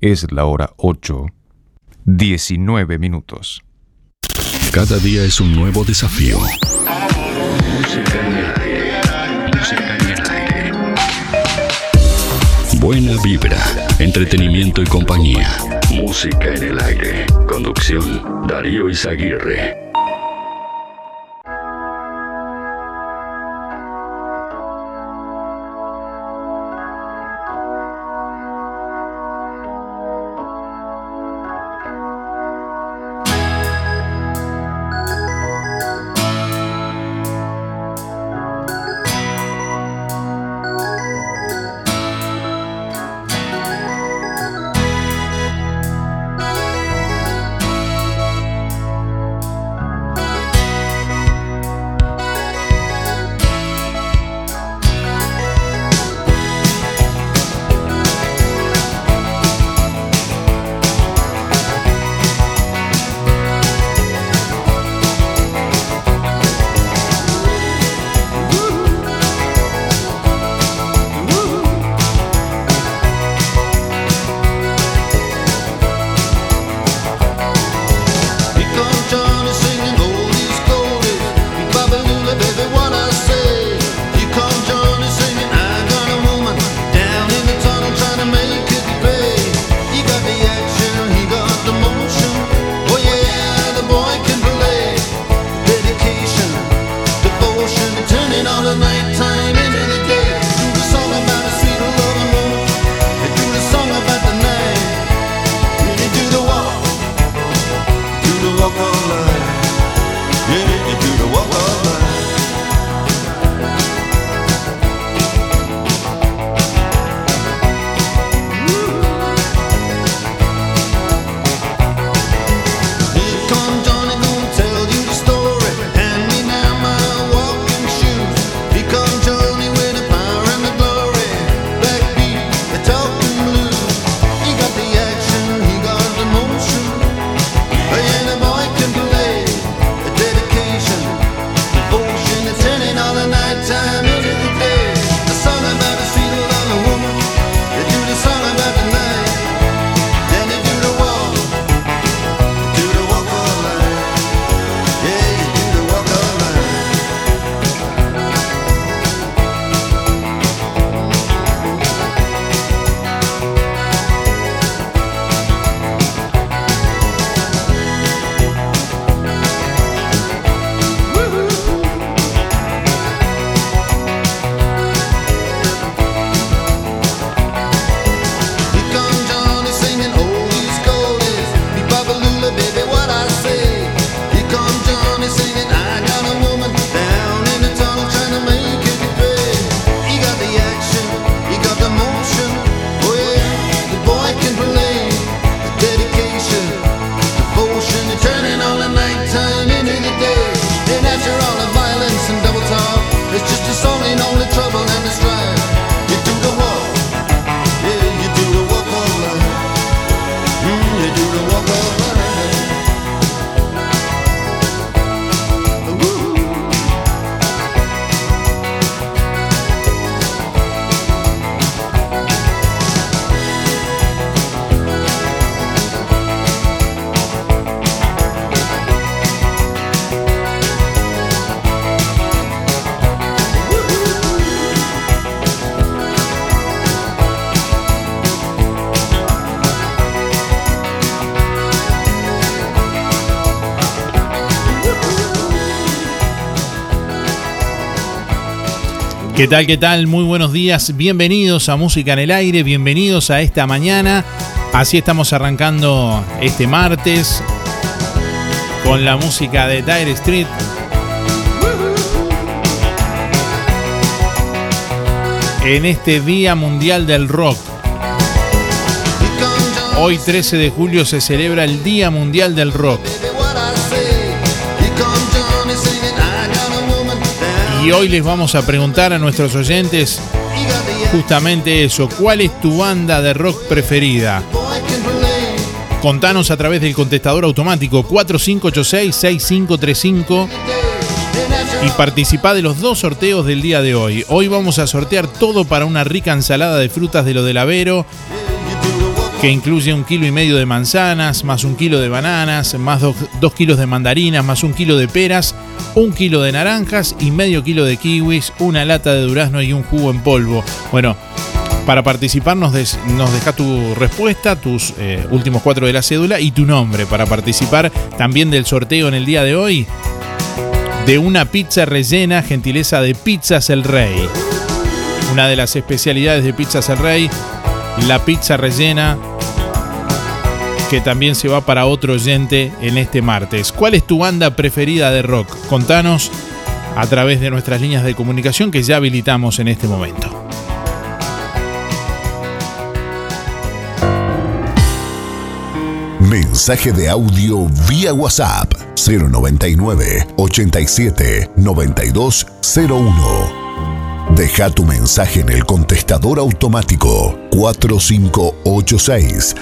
Es la hora 8, 19 minutos. Cada día es un nuevo desafío. Buena vibra, entretenimiento y compañía. Música en el aire. Conducción, Darío Izaguirre. ¿Qué tal? ¿Qué tal? Muy buenos días. Bienvenidos a Música en el Aire. Bienvenidos a esta mañana. Así estamos arrancando este martes con la música de Dire Street. En este Día Mundial del Rock. Hoy 13 de julio se celebra el Día Mundial del Rock. Y hoy les vamos a preguntar a nuestros oyentes justamente eso, ¿cuál es tu banda de rock preferida? Contanos a través del contestador automático 4586-6535 y participa de los dos sorteos del día de hoy. Hoy vamos a sortear todo para una rica ensalada de frutas de lo del Avero que incluye un kilo y medio de manzanas, más un kilo de bananas, más dos, kilos de mandarinas, más un kilo de peras, un kilo de naranjas y medio kilo de kiwis, una lata de durazno y un jugo en polvo. Bueno, para participar nos, nos deja tu respuesta, tus eh, últimos cuatro de la cédula y tu nombre para participar también del sorteo en el día de hoy de una pizza rellena, gentileza de Pizzas El Rey. Una de las especialidades de Pizzas El Rey, la pizza rellena que también se va para otro oyente en este martes. ¿Cuál es tu banda preferida de rock? Contanos a través de nuestras líneas de comunicación que ya habilitamos en este momento. Mensaje de audio vía WhatsApp 099 87 9201. Deja tu mensaje en el contestador automático. 4586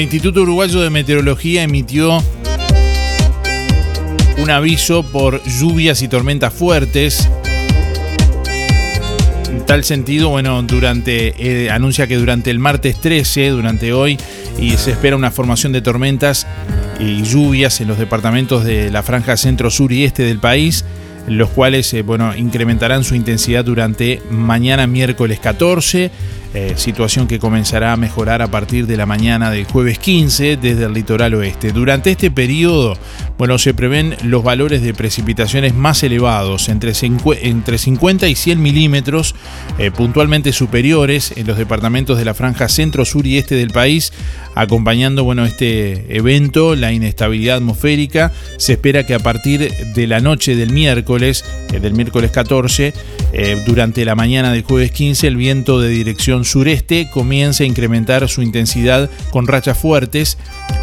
el Instituto Uruguayo de Meteorología emitió un aviso por lluvias y tormentas fuertes. En tal sentido, bueno, durante eh, anuncia que durante el martes 13, durante hoy, y se espera una formación de tormentas y lluvias en los departamentos de la franja centro, sur y este del país, los cuales eh, bueno, incrementarán su intensidad durante mañana miércoles 14 eh, situación que comenzará a mejorar a partir de la mañana del jueves 15 desde el litoral oeste. Durante este periodo, bueno, se prevén los valores de precipitaciones más elevados, entre, entre 50 y 100 milímetros, eh, puntualmente superiores en los departamentos de la franja centro, sur y este del país, acompañando bueno, este evento, la inestabilidad atmosférica. Se espera que a partir de la noche del miércoles, eh, del miércoles 14, durante la mañana del jueves 15, el viento de dirección sureste comienza a incrementar su intensidad con rachas fuertes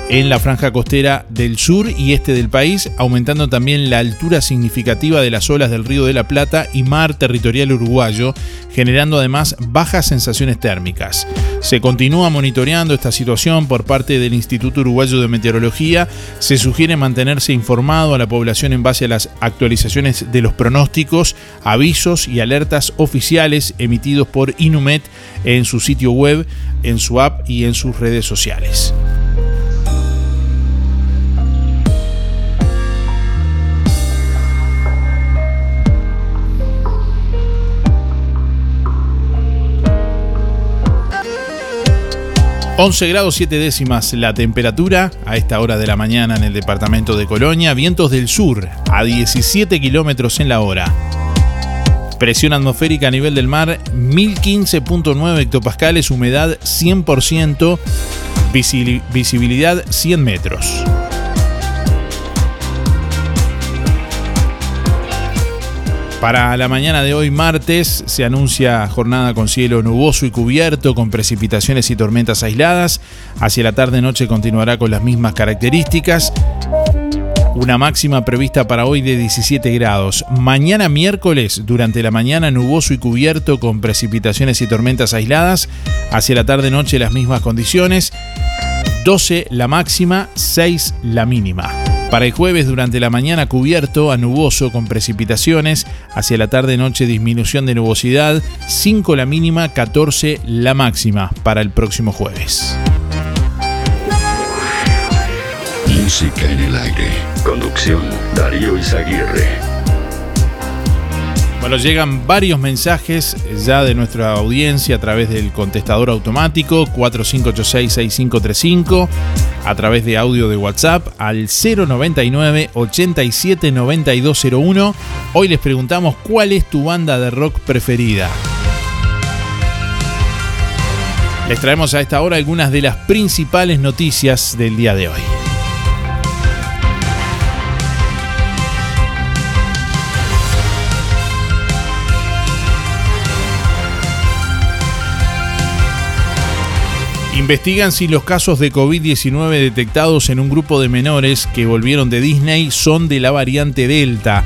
en la franja costera del sur y este del país, aumentando también la altura significativa de las olas del Río de la Plata y mar territorial uruguayo, generando además bajas sensaciones térmicas. Se continúa monitoreando esta situación por parte del Instituto Uruguayo de Meteorología. Se sugiere mantenerse informado a la población en base a las actualizaciones de los pronósticos, avisos y alertas oficiales emitidos por Inumet en su sitio web, en su app y en sus redes sociales. 11 grados 7 décimas la temperatura a esta hora de la mañana en el departamento de Colonia. Vientos del sur a 17 kilómetros en la hora. Presión atmosférica a nivel del mar 1015.9 hectopascales, humedad 100%, visibilidad 100 metros. Para la mañana de hoy, martes, se anuncia jornada con cielo nuboso y cubierto, con precipitaciones y tormentas aisladas. Hacia la tarde-noche continuará con las mismas características. Una máxima prevista para hoy de 17 grados. Mañana miércoles, durante la mañana nuboso y cubierto con precipitaciones y tormentas aisladas. Hacia la tarde-noche las mismas condiciones. 12 la máxima, 6 la mínima. Para el jueves durante la mañana cubierto a nuboso con precipitaciones, hacia la tarde-noche disminución de nubosidad, 5 la mínima, 14 la máxima para el próximo jueves. Música en el aire. Conducción Darío Izaguirre. Bueno, llegan varios mensajes ya de nuestra audiencia a través del contestador automático 4586-6535, a través de audio de WhatsApp al 099 879201. Hoy les preguntamos cuál es tu banda de rock preferida. Les traemos a esta hora algunas de las principales noticias del día de hoy. Investigan si los casos de COVID-19 detectados en un grupo de menores que volvieron de Disney son de la variante Delta.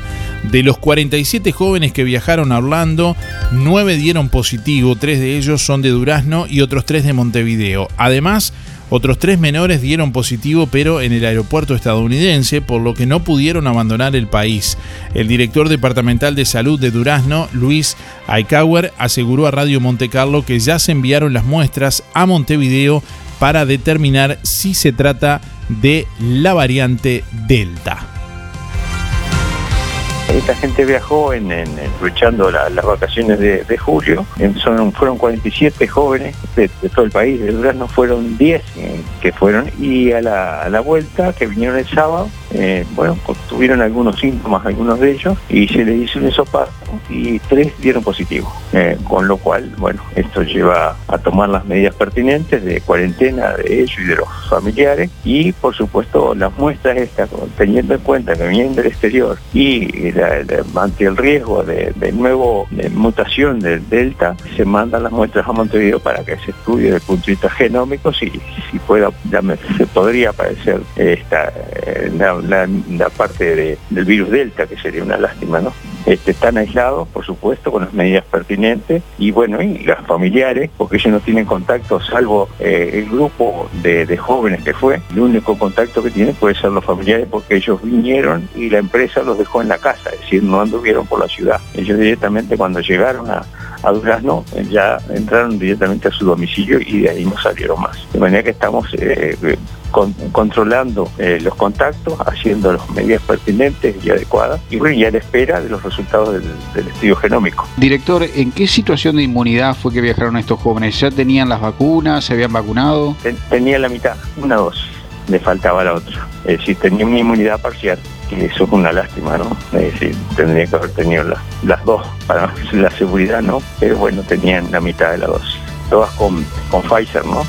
De los 47 jóvenes que viajaron a Orlando, 9 dieron positivo, 3 de ellos son de Durazno y otros 3 de Montevideo. Además, otros tres menores dieron positivo pero en el aeropuerto estadounidense, por lo que no pudieron abandonar el país. El director departamental de salud de Durazno, Luis Aicauer, aseguró a Radio Monte Carlo que ya se enviaron las muestras a Montevideo para determinar si se trata de la variante Delta. Esta gente viajó en, aprovechando las vacaciones de, julio. son, fueron 47 jóvenes de, todo el país. De Durazno fueron 10 eh, que fueron. Y a la, vuelta, que vinieron el sábado, eh, bueno, tuvieron algunos síntomas, algunos de ellos, y se les hizo un esopato y tres dieron positivo. Eh, con lo cual, bueno, esto lleva a tomar las medidas pertinentes de cuarentena de ellos y de los familiares. Y por supuesto, las muestras estas, teniendo en cuenta que vienen del exterior y ante el riesgo de, nuevo mutación del Delta, se mandan las muestras a Montevideo para que se estudie desde el punto de vista genómico si, si pueda, se podría aparecer esta, eh, la, parte del virus Delta, que sería una lástima, ¿no? Este, están aislados, por supuesto, con las medidas pertinentes y bueno, y las familiares, porque ellos no tienen contacto salvo eh, el grupo de, jóvenes que fue, el único contacto que tienen puede ser los familiares porque ellos vinieron y la empresa los dejó en la casa, es decir, no anduvieron por la ciudad. Ellos directamente cuando llegaron a, a Durazno ya entraron directamente a su domicilio y de ahí no salieron más. De manera que estamos eh, controlando eh, los contactos, haciendo las medidas pertinentes y adecuadas y bueno, ya a la espera de los resultados del, estudio genómico. Director, ¿en qué situación de inmunidad fue que viajaron estos jóvenes? ¿Ya tenían las vacunas? ¿Se habían vacunado? Tenían la mitad, una dosis, le faltaba la otra. Es decir, tenían una inmunidad parcial eso es una lástima, ¿no? Es decir, tendría que haber tenido las, dos para la seguridad, ¿no? Pero bueno, tenían la mitad de las dos. Todas con, con Pfizer, ¿no?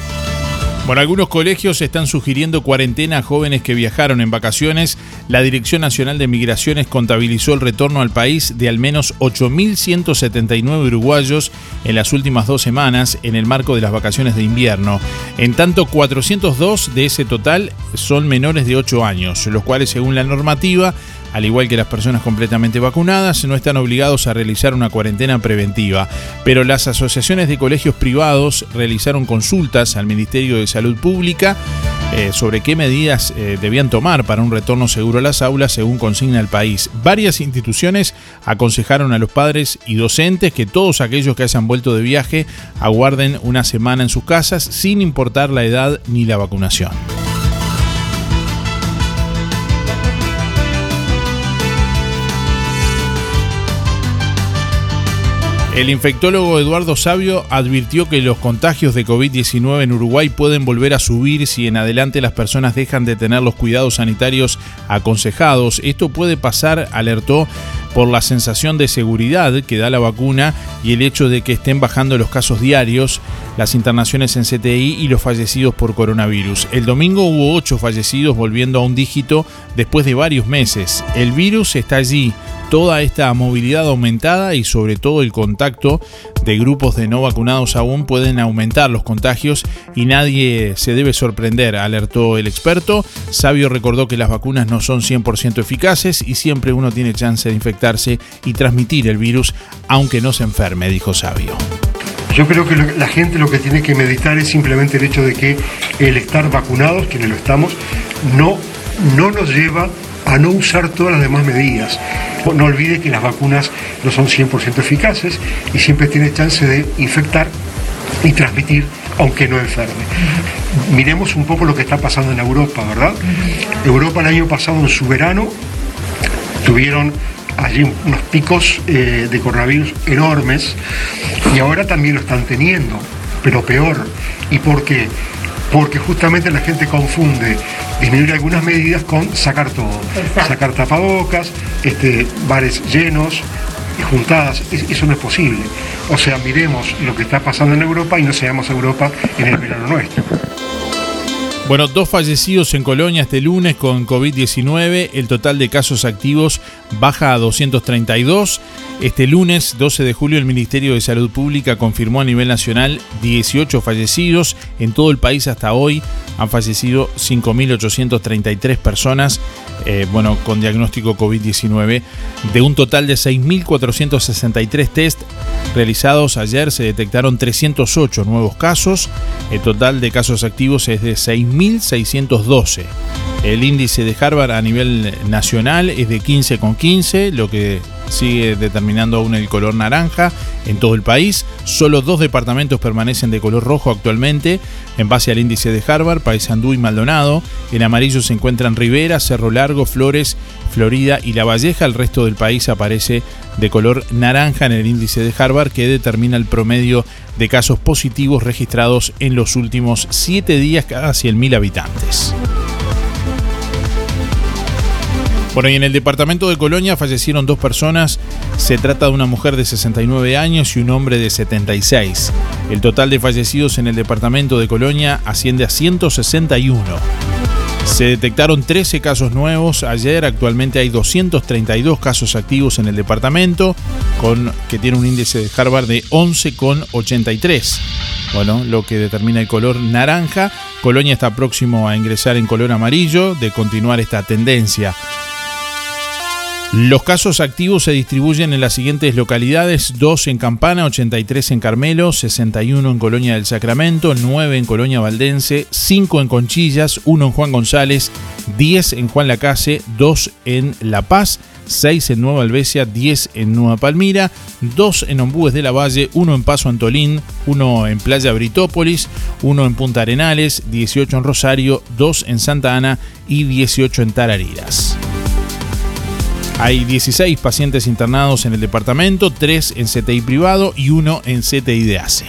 Bueno, algunos colegios están sugiriendo cuarentena a jóvenes que viajaron en vacaciones. La Dirección Nacional de Migraciones contabilizó el retorno al país de al menos 8.179 uruguayos en las últimas dos semanas en el marco de las vacaciones de invierno. En tanto, 402 de ese total son menores de 8 años, los cuales según la normativa al igual que las personas completamente vacunadas, no están obligados a realizar una cuarentena preventiva. Pero las asociaciones de colegios privados realizaron consultas al Ministerio de Salud Pública eh, sobre qué medidas eh, debían tomar para un retorno seguro a las aulas según consigna el país. Varias instituciones aconsejaron a los padres y docentes que todos aquellos que hayan vuelto de viaje aguarden una semana en sus casas sin importar la edad ni la vacunación. El infectólogo Eduardo Sabio advirtió que los contagios de COVID-19 en Uruguay pueden volver a subir si en adelante las personas dejan de tener los cuidados sanitarios aconsejados. Esto puede pasar, alertó, por la sensación de seguridad que da la vacuna y el hecho de que estén bajando los casos diarios, las internaciones en CTI y los fallecidos por coronavirus. El domingo hubo ocho fallecidos volviendo a un dígito después de varios meses. El virus está allí, toda esta movilidad aumentada y sobre todo el contacto de grupos de no vacunados aún pueden aumentar los contagios y nadie se debe sorprender, alertó el experto. Sabio recordó que las vacunas no son 100% eficaces y siempre uno tiene chance de infectarse y transmitir el virus aunque no se enferme, dijo Sabio. Yo creo que la gente lo que tiene que meditar es simplemente el hecho de que el estar vacunados, quienes lo estamos, no, no nos lleva a no usar todas las demás medidas. No olvide que las vacunas no son 100% eficaces y siempre tiene chance de infectar y transmitir aunque no enferme. Miremos un poco lo que está pasando en Europa, ¿verdad? Europa el año pasado en su verano tuvieron allí unos picos eh, de coronavirus enormes y ahora también lo están teniendo, pero peor. ¿Y por qué? Porque justamente la gente confunde disminuir algunas medidas con sacar todo. Sacar tapabocas, este, bares llenos, juntadas, eso no es posible. O sea, miremos lo que está pasando en Europa y no seamos Europa en el verano nuestro. Bueno, dos fallecidos en Colonia este lunes con COVID-19. El total de casos activos baja a 232. Este lunes 12 de julio el Ministerio de Salud Pública confirmó a nivel nacional 18 fallecidos. En todo el país hasta hoy han fallecido 5.833 personas eh, bueno, con diagnóstico COVID-19. De un total de 6.463 test realizados ayer se detectaron 308 nuevos casos. El total de casos activos es de 6.612. El índice de Harvard a nivel nacional es de 15,15, lo que sigue determinando aún el color naranja en todo el país. Solo dos departamentos permanecen de color rojo actualmente, en base al índice de Harvard, Paysandú y Maldonado. En amarillo se encuentran Rivera, Cerro Largo, Flores, Florida y La Valleja. El resto del país aparece de color naranja en el índice de Harvard, que determina el promedio de casos positivos registrados en los últimos 7 días cada 100.000 habitantes. Bueno, y en el departamento de Colonia fallecieron dos personas. Se trata de una mujer de 69 años y un hombre de 76. El total de fallecidos en el departamento de Colonia asciende a 161. Se detectaron 13 casos nuevos ayer, actualmente hay 232 casos activos en el departamento, con, que tiene un índice de Harvard de 11,83. Bueno, lo que determina el color naranja. Colonia está próximo a ingresar en color amarillo, de continuar esta tendencia. Los casos activos se distribuyen en las siguientes localidades, 2 en Campana, 83 en Carmelo, 61 en Colonia del Sacramento, 9 en Colonia Valdense, 5 en Conchillas, 1 en Juan González, 10 en Juan Lacase, 2 en La Paz, 6 en Nueva Albesia, 10 en Nueva Palmira, 2 en Ombúes de la Valle, 1 en Paso Antolín, 1 en Playa Britópolis, 1 en Punta Arenales, 18 en Rosario, 2 en Santa Ana y 18 en Tarariras. Hay 16 pacientes internados en el departamento, 3 en CTI privado y 1 en CTI de ACE.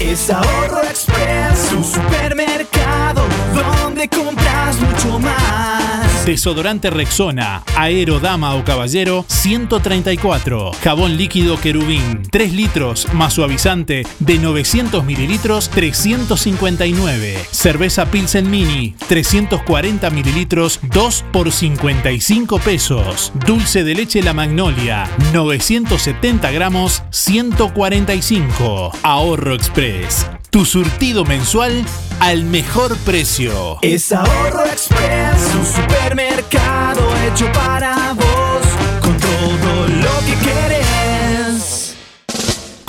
Es Ahorro Express, un supermercado donde compras mucho más. Desodorante Rexona, Aerodama o Caballero, 134. Jabón líquido Querubín, 3 litros más suavizante de 900 mililitros, 359. Cerveza Pilsen Mini, 340 mililitros, 2 por 55 pesos. Dulce de leche La Magnolia, 970 gramos, 145. Ahorro Express. Tu surtido mensual al mejor precio. Es Ahorro Express, un supermercado hecho para vos,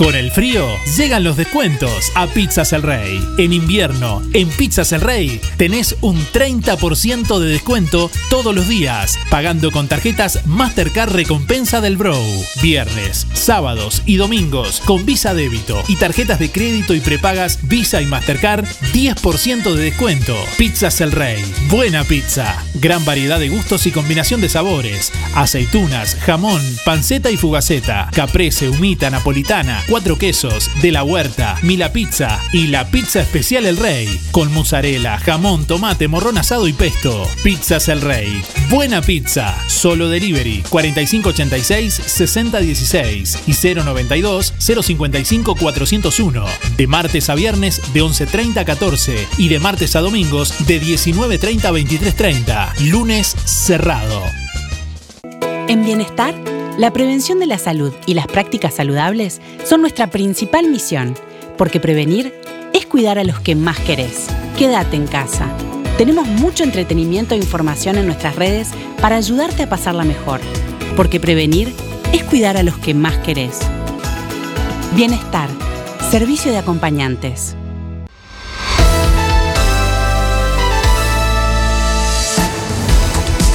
Con el frío llegan los descuentos a Pizzas El Rey. En invierno, en Pizzas El Rey, tenés un 30% de descuento todos los días, pagando con tarjetas Mastercard Recompensa del Bro. Viernes, sábados y domingos con Visa Débito y tarjetas de crédito y prepagas Visa y Mastercard, 10% de descuento. Pizzas El Rey. Buena pizza. Gran variedad de gustos y combinación de sabores. Aceitunas, jamón, panceta y fugaceta. Caprese, humita, napolitana cuatro quesos, de la huerta, Mila Pizza y la pizza especial El Rey, con mozzarella, jamón, tomate, morrón asado y pesto. Pizzas El Rey. Buena pizza. Solo delivery 4586-6016 y 092-055-401. De martes a viernes de 11.30 a 14 y de martes a domingos de 19.30 a 23.30. Lunes cerrado. En Bienestar, la prevención de la salud y las prácticas saludables son nuestra principal misión, porque prevenir es cuidar a los que más querés. Quédate en casa. Tenemos mucho entretenimiento e información en nuestras redes para ayudarte a pasarla mejor, porque prevenir es cuidar a los que más querés. Bienestar, servicio de acompañantes.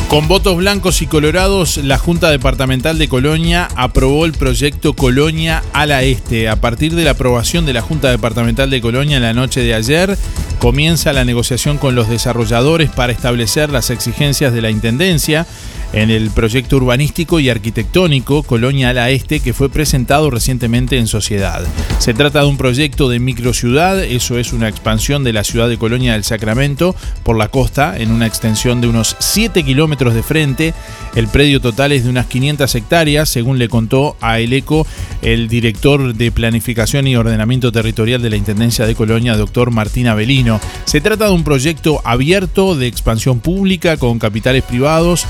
Con votos blancos y colorados, la Junta Departamental de Colonia aprobó el proyecto Colonia a la Este. A partir de la aprobación de la Junta Departamental de Colonia en la noche de ayer, comienza la negociación con los desarrolladores para establecer las exigencias de la Intendencia. En el proyecto urbanístico y arquitectónico Colonia La Este que fue presentado recientemente en Sociedad. Se trata de un proyecto de microciudad, eso es una expansión de la ciudad de Colonia del Sacramento por la costa en una extensión de unos 7 kilómetros de frente. El predio total es de unas 500 hectáreas, según le contó a El Eco el director de Planificación y Ordenamiento Territorial de la Intendencia de Colonia, doctor Martín Avelino. Se trata de un proyecto abierto de expansión pública con capitales privados.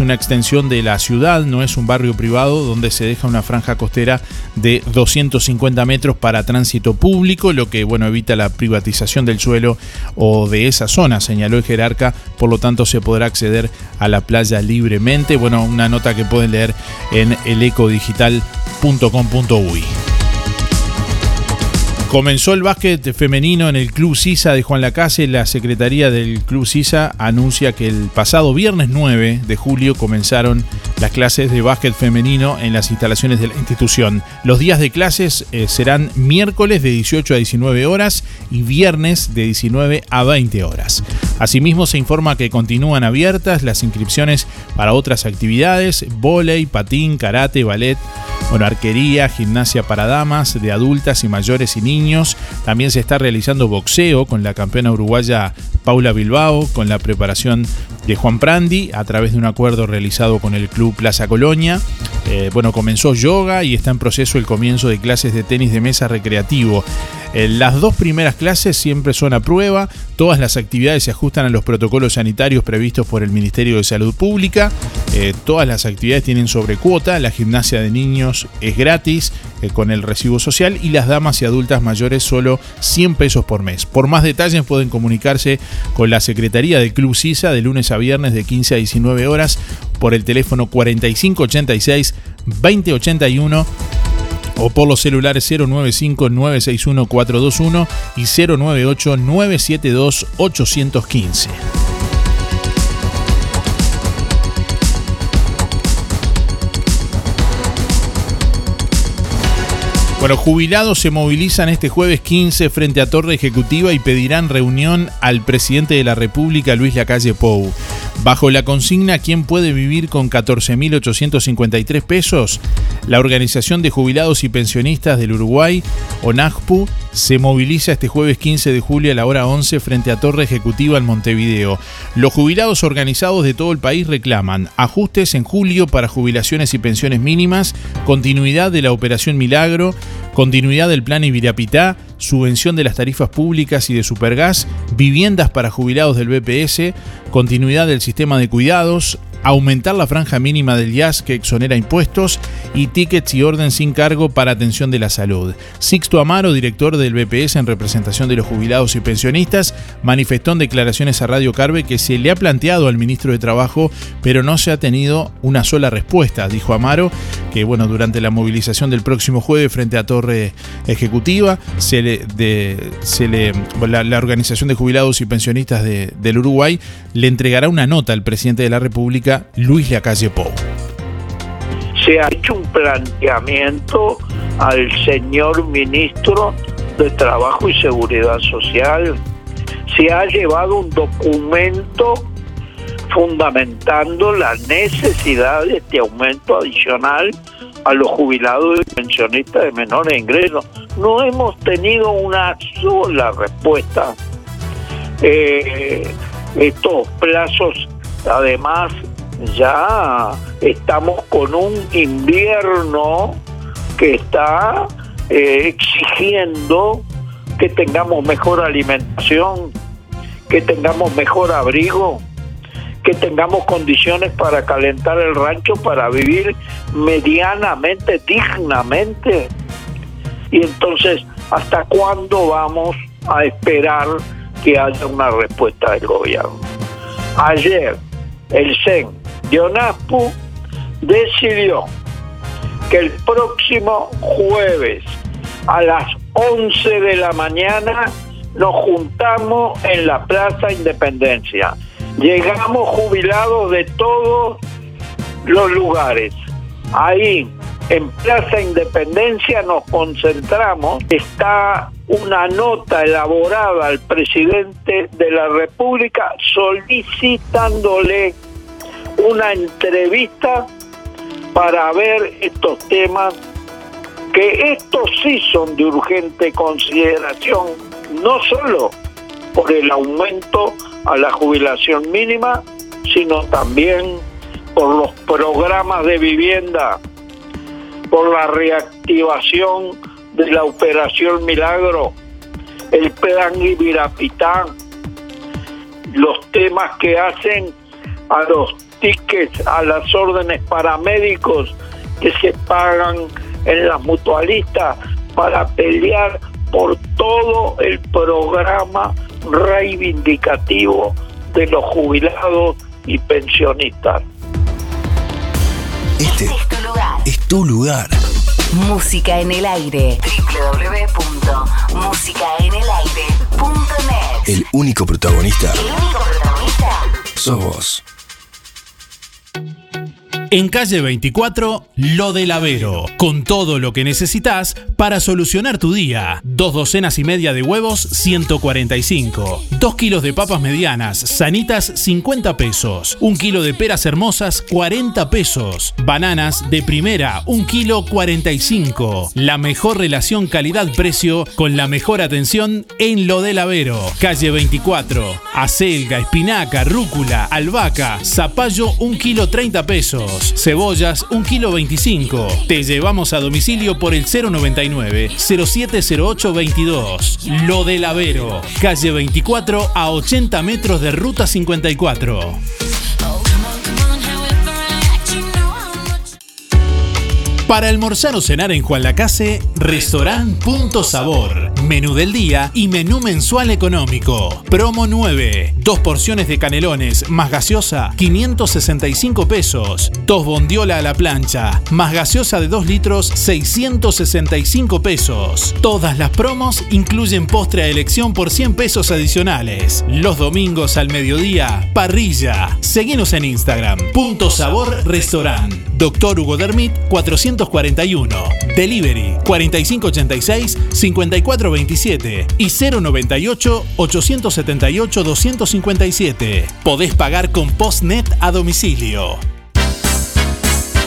Una extensión de la ciudad, no es un barrio privado donde se deja una franja costera de 250 metros para tránsito público, lo que bueno evita la privatización del suelo o de esa zona, señaló el jerarca, por lo tanto se podrá acceder a la playa libremente. Bueno, una nota que pueden leer en elecodigital.com.uy. Comenzó el básquet femenino en el Club Sisa de Juan Lacase. La secretaría del Club Sisa anuncia que el pasado viernes 9 de julio comenzaron las clases de básquet femenino en las instalaciones de la institución. Los días de clases eh, serán miércoles de 18 a 19 horas y viernes de 19 a 20 horas. Asimismo, se informa que continúan abiertas las inscripciones para otras actividades: volei, patín, karate, ballet, bueno, arquería, gimnasia para damas, de adultas y mayores y niños. También se está realizando boxeo con la campeona uruguaya Paula Bilbao, con la preparación de Juan Prandi a través de un acuerdo realizado con el Club Plaza Colonia. Eh, bueno, comenzó yoga y está en proceso el comienzo de clases de tenis de mesa recreativo. Eh, las dos primeras clases siempre son a prueba, todas las actividades se ajustan a los protocolos sanitarios previstos por el Ministerio de Salud Pública, eh, todas las actividades tienen sobrecuota, la gimnasia de niños es gratis con el recibo social y las damas y adultas mayores solo 100 pesos por mes. Por más detalles pueden comunicarse con la Secretaría del Club CISA de lunes a viernes de 15 a 19 horas por el teléfono 4586 2081 o por los celulares 095-961-421 y 098-972-815. Bueno, jubilados se movilizan este jueves 15 frente a Torre Ejecutiva y pedirán reunión al presidente de la República, Luis Lacalle Pou. Bajo la consigna ¿Quién puede vivir con 14.853 pesos? La Organización de Jubilados y Pensionistas del Uruguay, ONAJPU, se moviliza este jueves 15 de julio a la hora 11 frente a Torre Ejecutiva en Montevideo. Los jubilados organizados de todo el país reclaman ajustes en julio para jubilaciones y pensiones mínimas, continuidad de la Operación Milagro, continuidad del Plan Ibirapitá, subvención de las tarifas públicas y de Supergas, viviendas para jubilados del BPS, continuidad del sistema de cuidados, aumentar la franja mínima del IAS que exonera impuestos y tickets y orden sin cargo para atención de la salud. Sixto Amaro, director del BPS en representación de los jubilados y pensionistas, manifestó en declaraciones a Radio Carve que se le ha planteado al ministro de Trabajo, pero no se ha tenido una sola respuesta. Dijo Amaro que bueno, durante la movilización del próximo jueves frente a Torre Ejecutiva, se le, de, se le, la, Organización de Jubilados y Pensionistas del Uruguay le entregará una nota al presidente de la República Luis Lacalle Pou. Se ha hecho un planteamiento al señor ministro de Trabajo y Seguridad Social. Se ha llevado un documento fundamentando la necesidad de este aumento adicional a los jubilados y pensionistas de menores ingresos. No hemos tenido una sola respuesta. Eh, estos plazos, además, ya estamos con un invierno que está eh, exigiendo que tengamos mejor alimentación, que tengamos mejor abrigo, que tengamos condiciones para calentar el rancho, para vivir medianamente, dignamente. Y entonces, ¿hasta cuándo vamos a esperar que haya una respuesta del gobierno? Ayer, el CEN Dionaspu decidió que el próximo jueves a las 11 de la mañana nos juntamos en la Plaza Independencia. Llegamos jubilados de todos los lugares. Ahí, en Plaza Independencia, nos concentramos. Está una nota elaborada al presidente de la República solicitándole una entrevista para ver estos temas que estos sí son de urgente consideración, no solo por el aumento a la jubilación mínima, sino también por los programas de vivienda, por la reactivación de la Operación Milagro, el plan Ibirapitán, los temas que hacen a los tickets, a las órdenes paramédicos que se pagan en las mutualistas para pelear por todo el programa reivindicativo de los jubilados y pensionistas. Este es tu lugar. Música en el aire. www.musicaenelaire.net. El único protagonista. El único protagonista sos vos. En calle 24, Lo del Avero, con todo lo que necesitas para solucionar tu día. Dos docenas y media de huevos, 145. Dos kilos de papas medianas, sanitas, 50 pesos. Un kilo de peras hermosas, 40 pesos. Bananas de primera, un kilo, 45. La mejor relación calidad-precio con la mejor atención en Lo del Avero. Calle 24, acelga, espinaca, rúcula, albahaca, zapallo, un kilo, 30 pesos. Cebollas, 1 kilo 25. Te llevamos a domicilio por el 099 070822. Lo del Avero, calle 24 a 80 metros de ruta 54. Para almorzar o cenar en Juan Lacase, Restaurant Punto Sabor. Menú del día y menú mensual económico. Promo 9. Dos porciones de canelones más gaseosa, 565 pesos. Dos bondiola a la plancha, más gaseosa de 2 litros, 665 pesos. Todas las promos incluyen postre a elección por 100 pesos adicionales. Los domingos al mediodía, parrilla. Seguinos en Instagram. Punto Sabor. Doctor Hugo Dermit 441. Delivery 4586 5427 y 098 878 257. Podés pagar con Postnet a domicilio.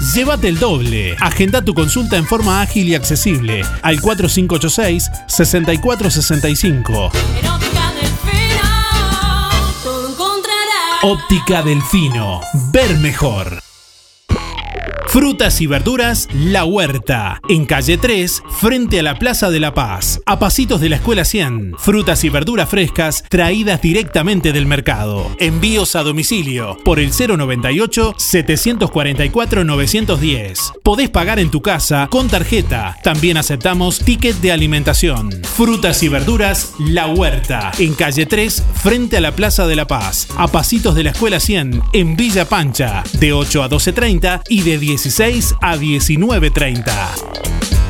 llévate el doble. Agenda tu consulta en forma ágil y accesible al 4586-6465. Óptica Delfino. Ver mejor. Frutas y verduras La Huerta, en calle 3, frente a la Plaza de la Paz, a pasitos de la Escuela 100. Frutas y verduras frescas traídas directamente del mercado. Envíos a domicilio por el 098-744-910. Podés pagar en tu casa con tarjeta. También aceptamos ticket de alimentación. Frutas y verduras La Huerta, en calle 3, frente a la Plaza de la Paz, a pasitos de la Escuela 100, en Villa Pancha, de 8 a 12.30 y de 16 a 19.30.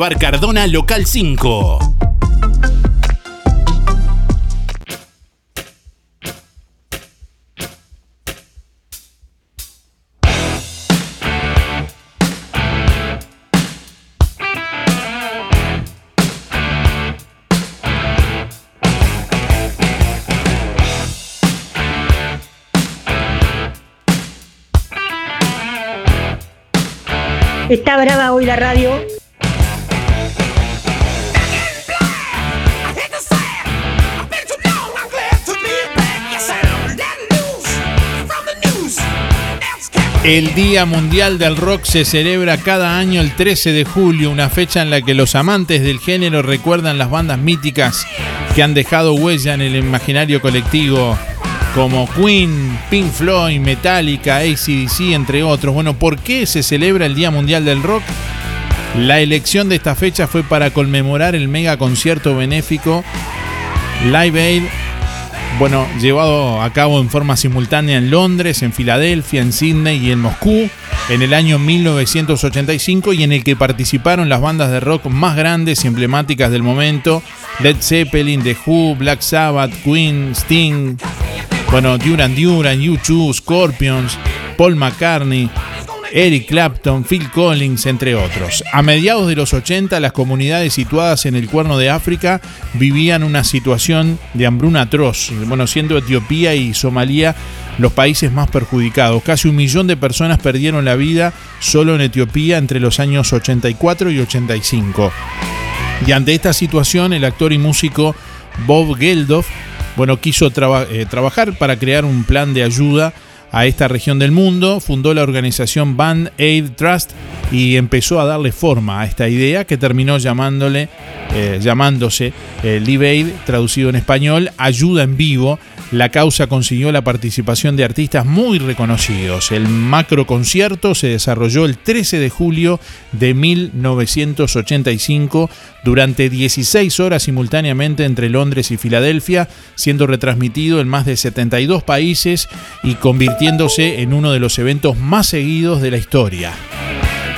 Cardona Local 5. Está brava hoy la radio. El Día Mundial del Rock se celebra cada año el 13 de julio, una fecha en la que los amantes del género recuerdan las bandas míticas que han dejado huella en el imaginario colectivo, como Queen, Pink Floyd, Metallica, ACDC, entre otros. Bueno, ¿por qué se celebra el Día Mundial del Rock? La elección de esta fecha fue para conmemorar el mega concierto benéfico Live Aid bueno, llevado a cabo en forma simultánea en Londres, en Filadelfia, en Sydney y en Moscú en el año 1985 y en el que participaron las bandas de rock más grandes y emblemáticas del momento, Led Zeppelin, The Who, Black Sabbath, Queen, Sting, bueno, Duran Duran, U2, Scorpions, Paul McCartney, Eric Clapton, Phil Collins, entre otros. A mediados de los 80, las comunidades situadas en el cuerno de África vivían una situación de hambruna atroz, bueno, siendo Etiopía y Somalia los países más perjudicados. Casi un millón de personas perdieron la vida solo en Etiopía entre los años 84 y 85. Y ante esta situación, el actor y músico Bob Geldof, bueno, quiso eh, trabajar para crear un plan de ayuda a esta región del mundo, fundó la organización Band Aid Trust y empezó a darle forma a esta idea que terminó llamándole, eh, llamándose eh, Live Aid, traducido en español, Ayuda en Vivo, la causa consiguió la participación de artistas muy reconocidos. El macro concierto se desarrolló el 13 de julio de 1985 durante 16 horas simultáneamente entre Londres y Filadelfia, siendo retransmitido en más de 72 países y en uno de los eventos más seguidos de la historia.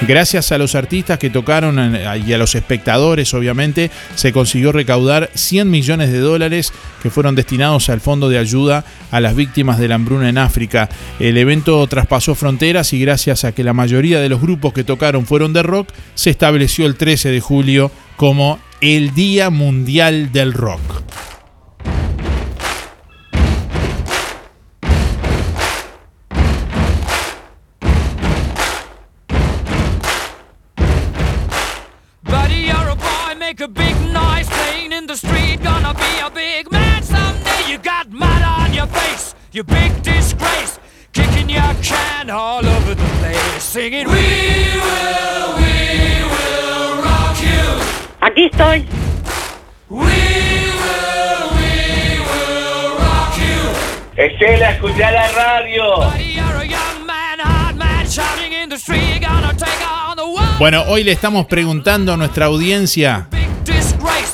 Gracias a los artistas que tocaron y a los espectadores, obviamente, se consiguió recaudar 100 millones de dólares que fueron destinados al Fondo de Ayuda a las Víctimas de la Hambruna en África. El evento traspasó fronteras y gracias a que la mayoría de los grupos que tocaron fueron de rock, se estableció el 13 de julio como el Día Mundial del Rock. The street. Gonna be a big man someday. You got mud on your face, you big disgrace. Kicking your can all over the place, singing We will, we will rock you. Aquí estoy. We will, we will rock you. Estela, escucha la radio. Bueno, hoy le estamos preguntando a nuestra audiencia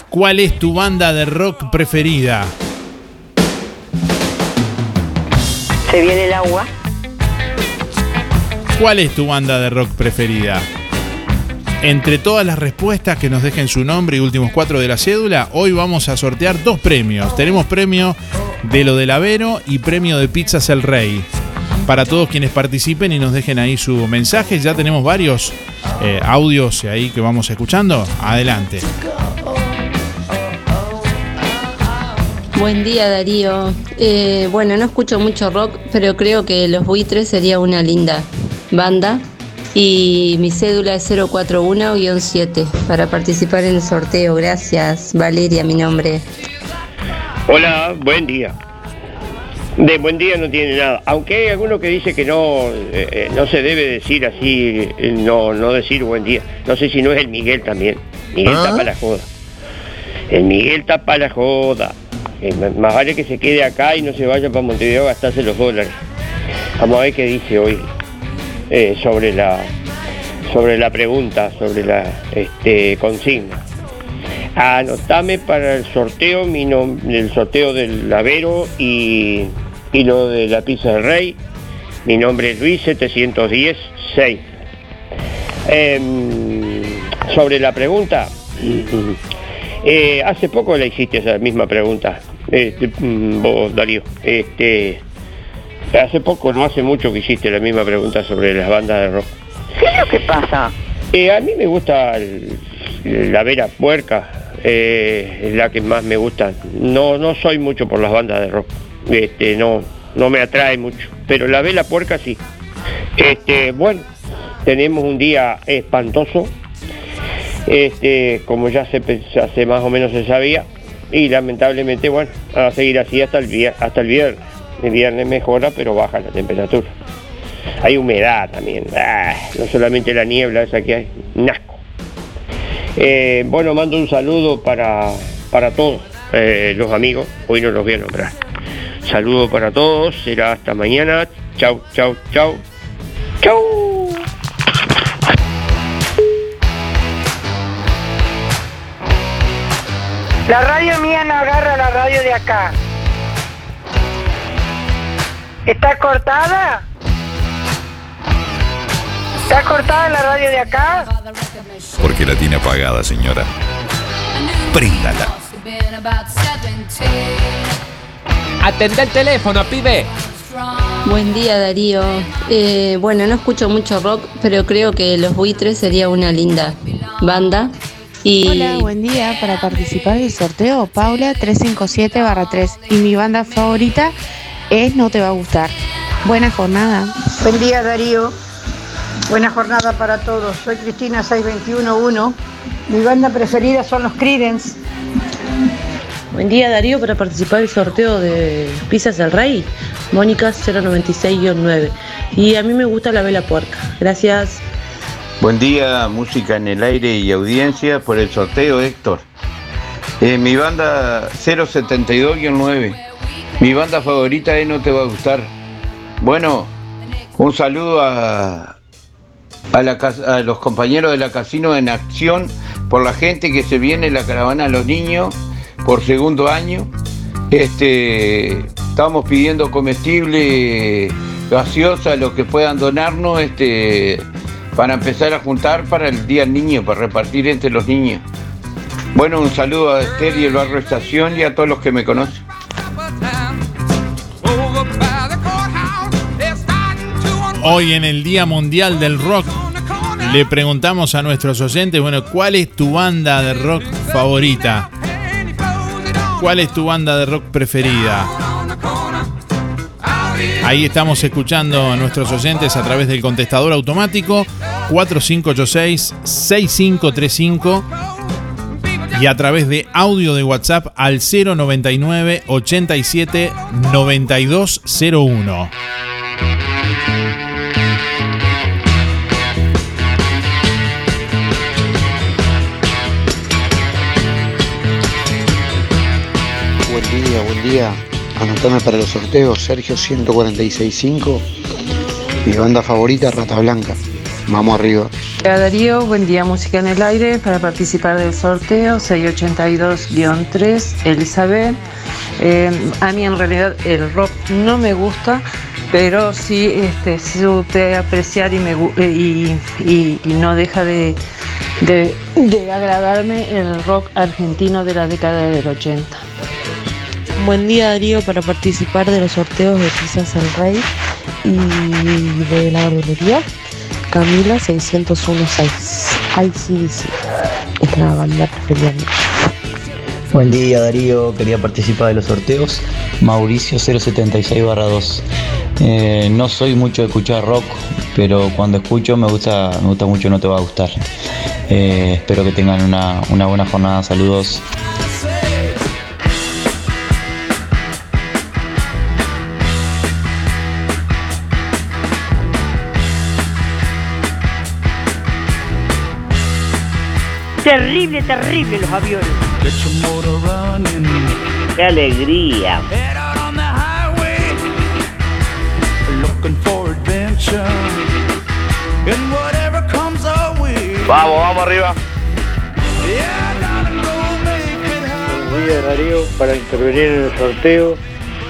¿Cuál es tu banda de rock preferida? Se viene el agua. ¿Cuál es tu banda de rock preferida? Entre todas las respuestas que nos dejen su nombre y últimos cuatro de la cédula, hoy vamos a sortear dos premios. Tenemos premio de lo del Avero y premio de Pizzas El Rey. Para todos quienes participen y nos dejen ahí su mensaje, ya tenemos varios eh, audios ahí que vamos escuchando. Adelante. Buen día Darío. Eh, bueno, no escucho mucho rock, pero creo que Los Buitres sería una linda banda. Y mi cédula es 041-7 para participar en el sorteo. Gracias, Valeria, mi nombre. Hola, buen día. De buen día no tiene nada. Aunque hay alguno que dice que no, eh, eh, no se debe decir así, no, no decir buen día. No sé si no es el Miguel también. Miguel ¿Ah? tapa la joda. El Miguel tapa la joda. Eh, más vale que se quede acá y no se vaya para Montevideo a gastarse los dólares. Vamos a ver qué dice hoy eh, sobre la sobre la pregunta, sobre la este, consigna. Anotame para el sorteo, mi el sorteo del Lavero y, y lo de la pizza del rey. Mi nombre es Luis 710 6. Em, sobre la pregunta, eh, hace poco le hiciste esa misma pregunta, este, mm, vos Darío. Este, hace poco, no hace mucho que hiciste la misma pregunta sobre las bandas de rock. ¿Qué es lo que pasa? Eh, a mí me gusta el- la Vera Puerca, eh, es la que más me gusta. No, no soy mucho por las bandas de rock, este, no, no me atrae mucho, pero la Vela Puerca sí. Este, bueno, tenemos un día espantoso, este, como ya se, pens- hace más o menos se sabía, y lamentablemente, bueno, va a seguir así hasta el, vier- hasta el viernes. El viernes mejora, pero baja la temperatura. hay humedad también. Ah, no solamente la niebla esa que hay, un asco. Eh, bueno, mando un saludo para, para todos eh, los amigos. Hoy no los voy a nombrar. Saludo para todos. Será hasta mañana. Chau, chau, chau. Chau. La radio mía no agarra la radio de acá. ¿Está cortada? ¿Está cortada la radio de acá? Porque la tiene apagada, señora. Príndala. Atende el teléfono, pibe. Buen día Darío. Eh, bueno, no escucho mucho rock, pero creo que Los Buitres sería una linda banda. Y Hola, buen día. Para participar del sorteo, Paula 357-3. Y mi banda favorita es No Te Va a Gustar. Buena jornada. Buen día Darío. Buena jornada para todos. Soy Cristina 6211. Mi banda preferida son los Creedence. Buen día Darío para participar del sorteo de Pizzas del Rey, Mónica 096-9. Y a mí me gusta la vela puerca. Gracias. Buen día, música en el aire y audiencia por el sorteo, Héctor. Eh, mi banda 072-9. Mi banda favorita es No Te Va a Gustar. Bueno, un saludo a, a, la a los compañeros de la Casino en Acción por la gente que se viene la caravana a los niños por segundo año. Este, estamos pidiendo comestible, gaseosa, lo que puedan donarnos, este, para empezar a juntar para el Día del Niño, para repartir entre los niños. Bueno, un saludo a Esther y el barrio Estación y a todos los que me conocen. Hoy en el Día Mundial del Rock le preguntamos a nuestros oyentes, bueno, ¿cuál es tu banda de rock favorita? ¿Cuál es tu banda de rock preferida? Ahí estamos escuchando a nuestros oyentes a través del contestador automático 4586-6535 y a través de audio de WhatsApp al 099 87 9201. Buen día, buen día. Anotame para los sorteos, Sergio 1465. Mi banda favorita, Rata Blanca. Vamos arriba. Hola Darío, buen día Música en el Aire para participar del sorteo 682-3 Elizabeth. Eh, a mí en realidad el rock no me gusta, pero sí este, supe apreciar y, me, eh, y, y- y no deja de, de- de agradarme el rock argentino de la década del 80. Buen día Darío para participar de los sorteos de Pizzas El Rey y de la verdulería. Camila 6016. ICDC. Es la banda preferida. Buen día Darío, quería participar de los sorteos. Mauricio 076 2. Eh, no soy mucho de escuchar rock, pero cuando escucho me gusta, me gusta mucho, no te va a gustar. Eh, espero que tengan una, una buena jornada, saludos. Terrible, terrible los aviones. ¡Qué alegría! Vamos, vamos arriba. Buenos días Darío, para intervenir en el sorteo.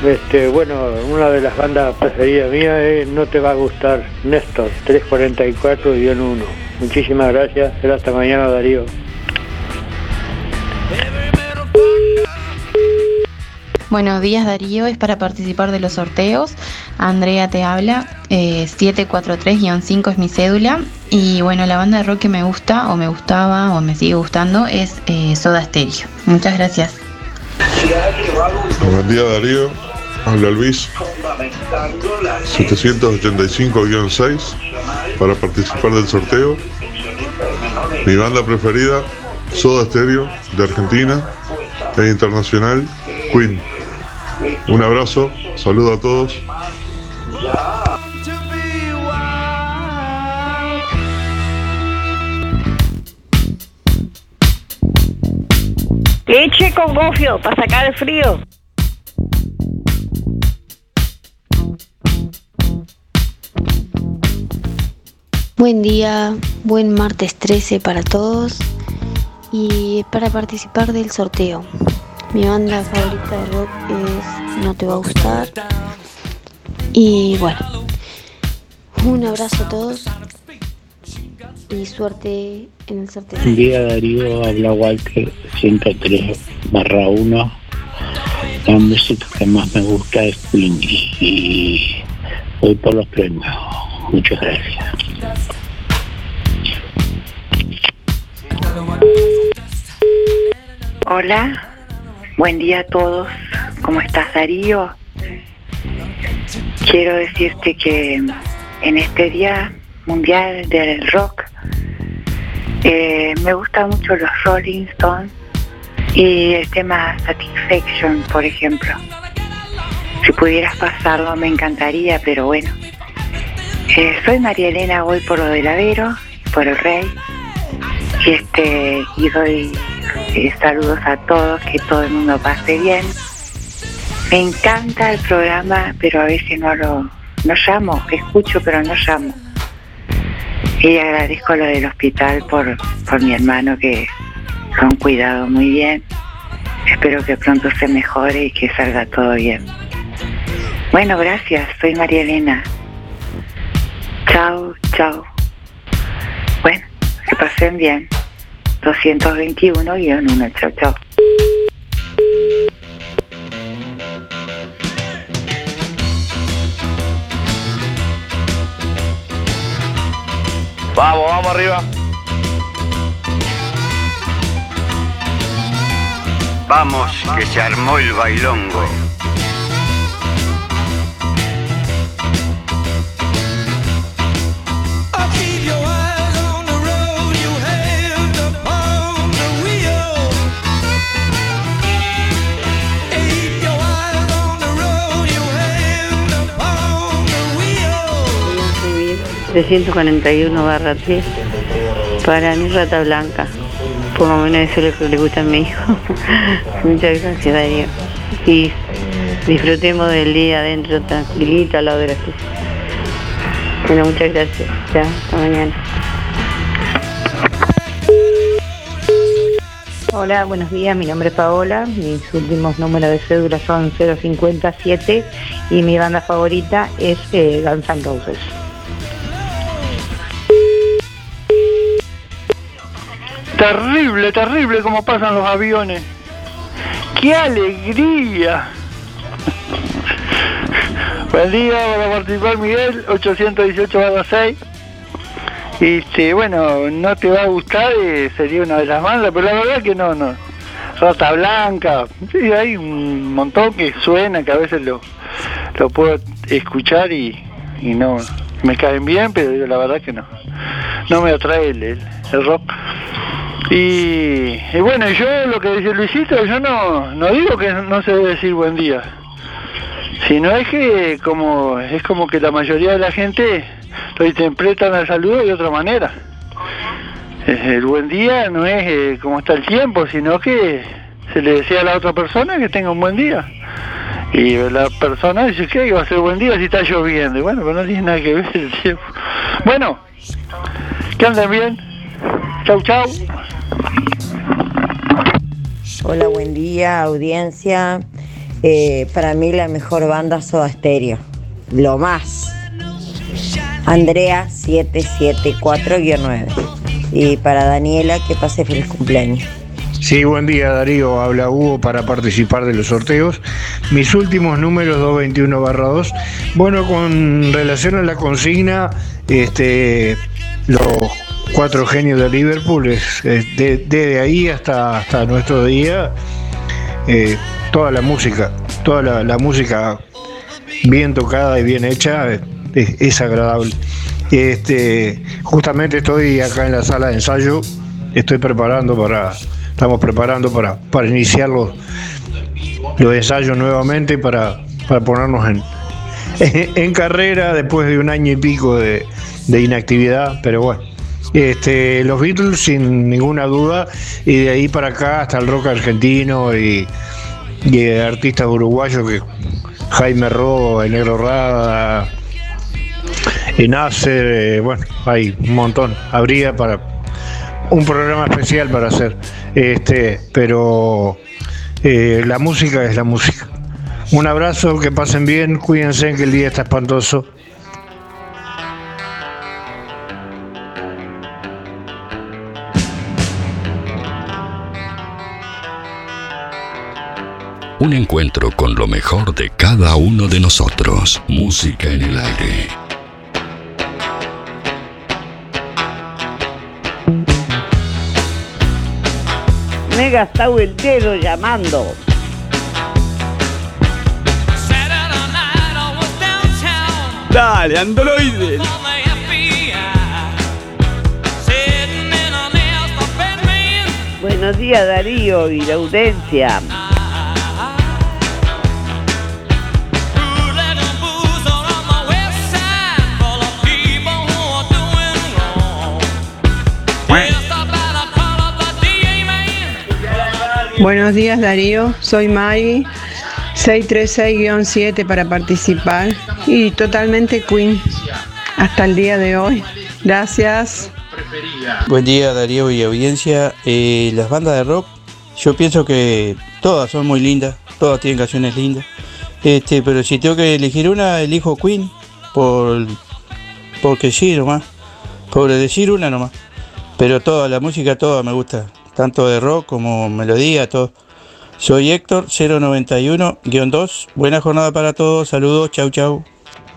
Este, bueno, una de las bandas preferidas mías es No te va a gustar, Néstor, 344-1. Muchísimas gracias, será hasta mañana Darío. Buenos días Darío, es para participar de los sorteos. Andrea te habla, eh, 743-5 es mi cédula. Y bueno, la banda de rock que me gusta, o me gustaba, o me sigue gustando, es eh, Soda Stereo. Muchas gracias. Buen día Darío, Habla Luis 785-6 para participar del sorteo. Mi banda preferida, Soda Stereo de Argentina e internacional, Queen. Un abrazo, saludo a todos. Leche con gofio para sacar el frío. Buen día, buen martes 13 para todos y para participar del sorteo. Mi banda favorita de rock es No Te Va a Gustar. Y bueno, un abrazo a todos y suerte en el sorteo. Buen día Darío, habla Walter 103 barra 1. La música que más me gusta es Queen y voy por los premios. Muchas gracias. Hola, buen día a todos. ¿Cómo estás, Darío? Quiero decirte que en este Día Mundial del Rock eh, me gustan mucho los Rolling Stones y el tema Satisfaction, por ejemplo. Si pudieras pasarlo me encantaría, pero bueno. Eh, soy María Elena, voy por lo del Avero, por el Rey, y este y doy eh, saludos a todos, que todo el mundo pase bien. Me encanta el programa, pero a veces no lo no llamo, escucho pero no llamo. Y agradezco lo del hospital por, por mi hermano que lo han cuidado muy bien. Espero que pronto se mejore y que salga todo bien. Bueno, gracias. Soy María Elena. Chao, chao. Bueno, que pasen bien. 221-1. Chao, chao. Vamos, vamos arriba. Vamos, que se armó el bailongo. Escribir 341 barra 3 para mi rata blanca. Por lo menos eso es lo que le gusta a mi hijo. Muchas gracias Darío. Y disfrutemos del día adentro tranquilito al lado de la fiesta. Bueno, muchas gracias. Hasta mañana. Hola, buenos días. Mi nombre es Paola. Mis últimos números de cédula son 057 y mi banda favorita es eh, Guns N' Roses. Terrible, terrible como pasan los aviones. ¡Qué alegría! Buen día, para participar Miguel, 818 6. Y este, bueno, no te va a gustar, eh, sería una de las bandas, pero la verdad que no, no. Rata Blanca, sí, hay un montón que suena, que a veces lo, lo puedo escuchar y, y no, me caen bien, pero yo la verdad que no. No me atrae el, el rock. Y, bueno, yo lo que dice Luisito, yo no, no digo que no se debe decir buen día, sino es que como es como que la mayoría de la gente lo interpretan al saludo de otra manera. El buen día no es eh, como está el tiempo, sino que se le decía a la otra persona que tenga un buen día. Y la persona dice que iba a ser buen día si está lloviendo. Y bueno, pero no tiene nada que ver el tiempo. Bueno, que anden bien. Chau, chau. Hola, buen día, audiencia. Eh, para mí la mejor banda Soda Stereo. Lo más. Andrea 774-9. Y para Daniela, que pase feliz cumpleaños. Sí, buen día Darío, habla Hugo para participar de los sorteos. Mis últimos números 221 barra 2. Bueno, con relación a la consigna, este, los cuatro genios de Liverpool, es, es de- desde ahí hasta, hasta nuestro día, eh, toda la música, toda la, música bien tocada y bien hecha es, es agradable. Este, justamente estoy acá en la sala de ensayo, estoy preparando para, estamos preparando para, para iniciar los, los ensayos nuevamente para, para ponernos en, en carrera después de un año y pico de, de inactividad, pero bueno, Este, los Beatles sin ninguna duda y de ahí para acá hasta el rock argentino y, artistas uruguayos que Jaime Robo, el Negro Rada, y Nasser, eh, bueno, hay un montón. Habría para un programa especial para hacer, este, pero eh, la música es la música. Un abrazo, que pasen bien, cuídense que el día está espantoso. Un encuentro con lo mejor de cada uno de nosotros. Música en el aire. Me he gastado el dedo llamando. Dale, androides. Buenos días Darío y la audiencia. Buenos días Darío, soy Maggie, 636-7 para participar y totalmente Queen hasta el día de hoy. Gracias. Buen día Darío y audiencia. Eh, las bandas de rock, yo pienso que todas son muy lindas, todas tienen canciones lindas. Este, pero si tengo que elegir una, elijo Queen por porque sí nomás. Por decir una nomás. Pero toda la música toda me gusta, tanto de rock como melodía, todo. Soy Héctor 091-2. Buena jornada para todos. Saludos. Chau, chau.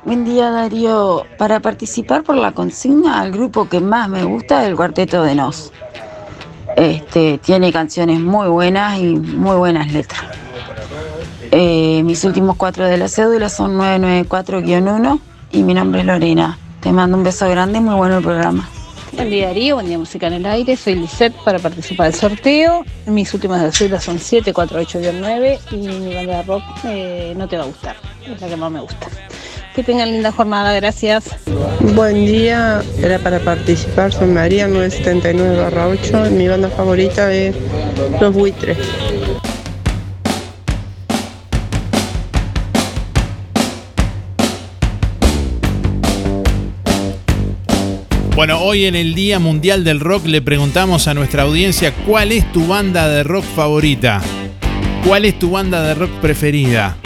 Buen día Darío. Para participar por la consigna, el grupo que más me gusta es el Cuarteto de Nos. Este, tiene canciones muy buenas y muy buenas letras. Eh, mis últimos cuatro de la cédula son 994-1 y mi nombre es Lorena. Te mando un beso grande, muy bueno el programa. Buen día Darío, buen día Música en el Aire, soy Lisette para participar del sorteo. Mis últimas cédulas son 748-9 y mi banda de rock eh, no te va a gustar, es la que más me gusta. Que tengan linda jornada, gracias. Buen día, era para participar, soy María 979-8, mi banda favorita es Los Buitres. Bueno, hoy en el Día Mundial del Rock le preguntamos a nuestra audiencia cuál es tu banda de rock favorita. ¿Cuál es tu banda de rock preferida?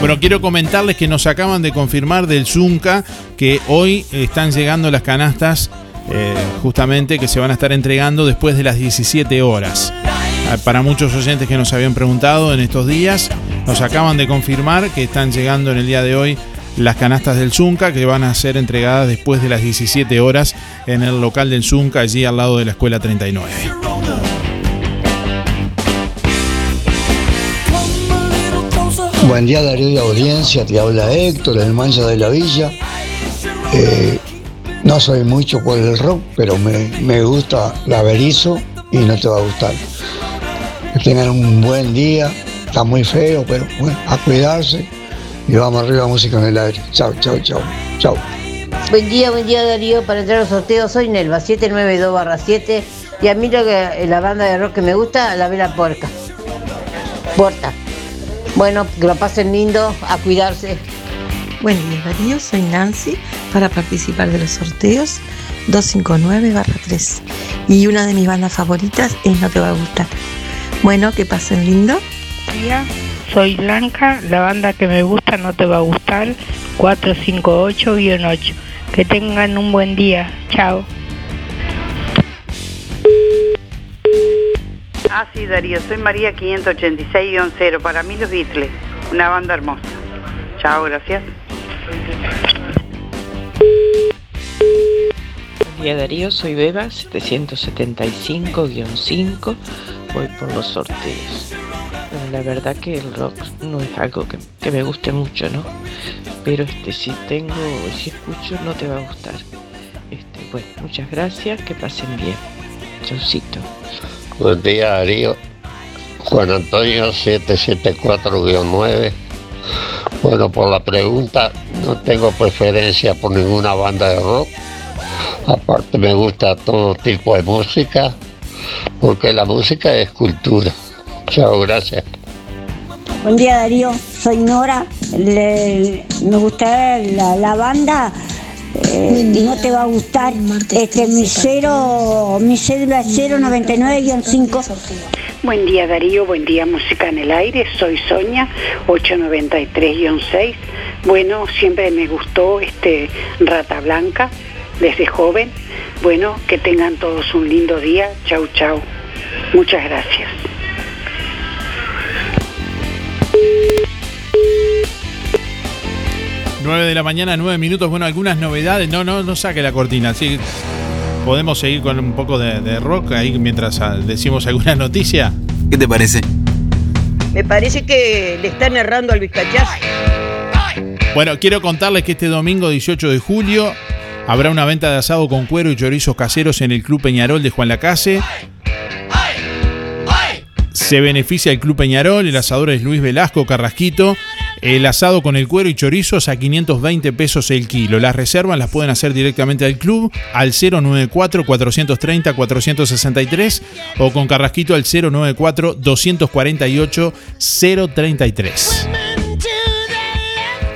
Bueno, quiero comentarles que nos acaban de confirmar del Zunca que hoy están llegando las canastas eh, justamente que se van a estar entregando después de las 17 horas. Eh, Para muchos oyentes que nos habían preguntado en estos días, nos acaban de confirmar que están llegando en el día de hoy las canastas del Zunca que van a ser entregadas después de las 17 horas en el local del Zunca, allí al lado de la Escuela 39. Buen día Darío y audiencia, te habla Héctor, el mancha de la villa. Eh, no soy mucho por el rock, pero me, me gusta la Berizo y no te va a gustar. Que tengan un buen día, está muy feo, pero bueno, a cuidarse y vamos arriba música en el aire. Chao, chao, chao, chao. Buen día, buen día Darío, para entrar al sorteo soy Nelva 792-7 y a mí lo que la banda de rock que me gusta, la Vela Porca. Porta. Bueno, que lo pasen lindo, a cuidarse. Buen día Darío, soy Nancy para participar de los sorteos 259-3 y una de mis bandas favoritas es No Te Va a Gustar. Bueno, que pasen lindo. día, soy Blanca, la banda que me gusta no te va a gustar, 458-8. Que tengan un buen día, chao. Ah, sí, Darío, soy María 586-0. Para mí los Beatles, una banda hermosa. Chao, gracias. Buen día Darío, soy Beba 775-5, voy por los sorteos. La verdad que el rock no es algo que, que me guste mucho, ¿no? Pero este si tengo, si escucho no te va a gustar. Este, bueno, muchas gracias, que pasen bien. Chaucito. Buen día Darío. Juan Antonio 774-9. Bueno, por la pregunta, no tengo preferencia por ninguna banda de rock. Aparte me gusta todo tipo de música, porque la música es cultura. Chao, gracias. Buen día Darío, soy Nora, Le- me gusta la, la banda eh, y no te va a gustar. Este, mi cero, mi cédula es 099-5. Buen día Darío, buen día Música en el Aire, soy Sonia, 893-6. Bueno, siempre me gustó este Rata Blanca desde joven. Bueno, que tengan todos un lindo día. Chau, chau. Muchas gracias. 9 de la mañana, 9 minutos. Bueno, algunas novedades. No, no, no saque la cortina. Sí, podemos seguir con un poco de, de rock ahí mientras ah, decimos alguna noticia. ¿Qué te parece? Me parece que le están errando al vizcachazo. Bueno, quiero contarles que este domingo 18 de julio habrá una venta de asado con cuero y chorizos caseros en el Club Peñarol de Juan Lacase. Se beneficia el Club Peñarol, el asador es Luis Velasco Carrasquito. El asado con el cuero y chorizos a 520 pesos el kilo. Las reservas las pueden hacer directamente al club al 094-430-463 o con Carrasquito al 094-248-033.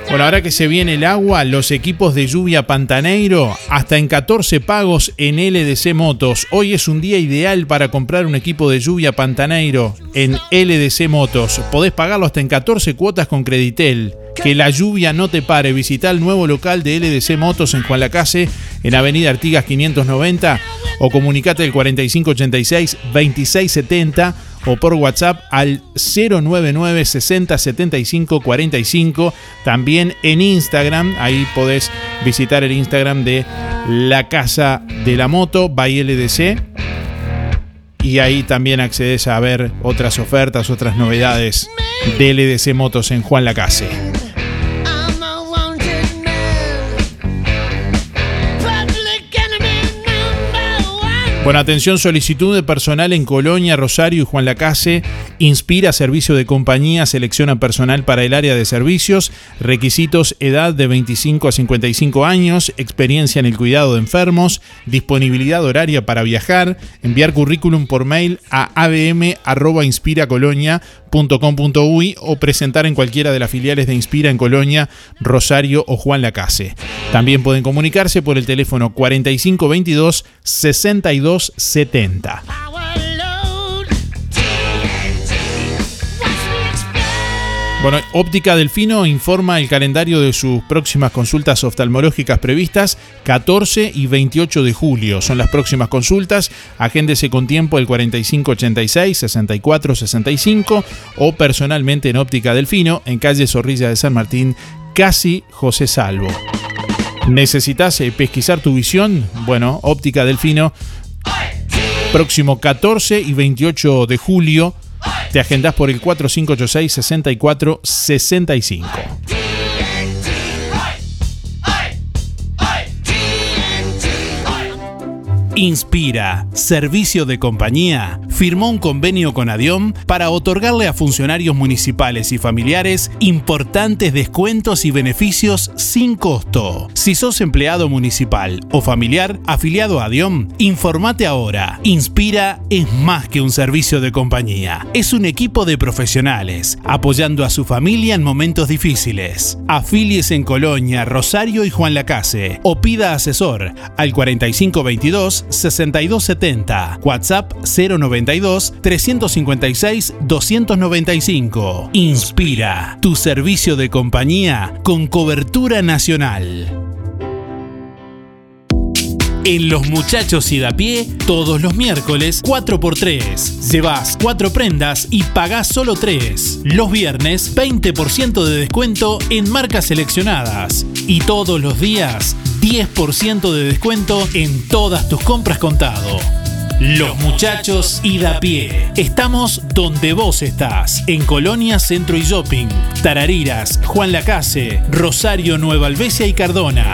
Bueno, ahora que se viene el agua, los equipos de lluvia Pantaneiro hasta en 14 pagos en LDC Motos. Hoy es un día ideal para comprar un equipo de lluvia Pantaneiro en LDC Motos. Podés pagarlo hasta en 14 cuotas con Creditel. Que la lluvia no te pare. Visita el nuevo local de LDC Motos en Juan Lacase, en Avenida Artigas 590 o comunicate al 4586-2670 o por WhatsApp al 099 60 75 45. También en Instagram, ahí podés visitar el Instagram de la Casa de la Moto, by LDC. Y ahí también accedes a ver otras ofertas, otras novedades de LDC Motos en Juan Lacase. Bueno, atención, solicitud de personal en Colonia, Rosario y Juan Lacase. Inspira servicio de compañía, selecciona personal para el área de servicios. Requisitos: edad de 25 a 55 años, experiencia en el cuidado de enfermos, disponibilidad horaria para viajar, enviar currículum por mail a abm@inspiracolonia.com.uy o presentar en cualquiera de las filiales de Inspira en Colonia, Rosario o Juan Lacase. También pueden comunicarse por el teléfono 4522 6270. Bueno, Óptica Delfino informa el calendario de sus próximas consultas oftalmológicas previstas 14 y 28 de julio. Son las próximas consultas. Agéndese con tiempo el 4586 6465 o personalmente en Óptica Delfino en calle Zorrilla de San Martín, casi José Salvo. ¿Necesitas eh, pesquisar tu visión? Bueno, Óptica Delfino próximo 14 y 28 de julio. Te agendas por el 4586 64 65. Inspira, servicio de compañía, firmó un convenio con Adiom para otorgarle a funcionarios municipales y familiares importantes descuentos y beneficios sin costo. Si sos empleado municipal o familiar afiliado a Adiom, informate ahora. Inspira es más que un servicio de compañía, es un equipo de profesionales apoyando a su familia en momentos difíciles. Afilies en Colonia, Rosario y Juan Lacase o pida asesor al 4522 6270. WhatsApp 092 356 295. Inspira, tu servicio de compañía con cobertura nacional. En Los Muchachos y da pie, todos los miércoles 4x3. Llevas 4 prendas y pagás solo 3. Los viernes 20% de descuento en marcas seleccionadas. Y todos los días 10% de descuento en todas tus compras contado. Los muchachos y da pie. Estamos donde vos estás. En Colonia Centro y Shopping. Tarariras, Juan Lacase, Rosario, Nueva Albesia y Cardona.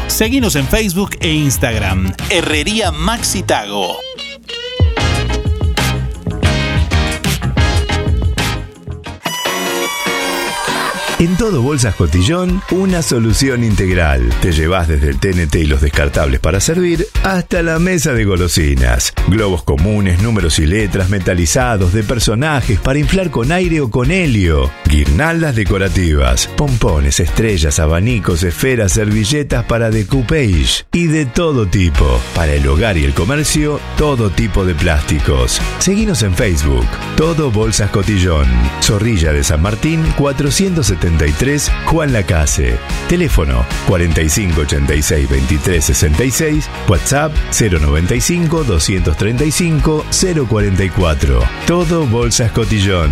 Seguinos en Facebook e Instagram. Herrería Maxitago. En todo Bolsas Cotillón, una solución integral. Te llevas desde el TNT y los descartables para servir hasta la mesa de golosinas. Globos comunes, números y letras metalizados de personajes para inflar con aire o con helio. Guirnaldas decorativas, pompones, estrellas, abanicos, esferas, servilletas para decoupage y de todo tipo. Para el hogar y el comercio, todo tipo de plásticos. Seguinos en Facebook. Todo Bolsas Cotillón. Zorrilla de San Martín 470 Juan Lacase. Teléfono 4586 2366, WhatsApp 095 235 044. Todo Bolsas Cotillón.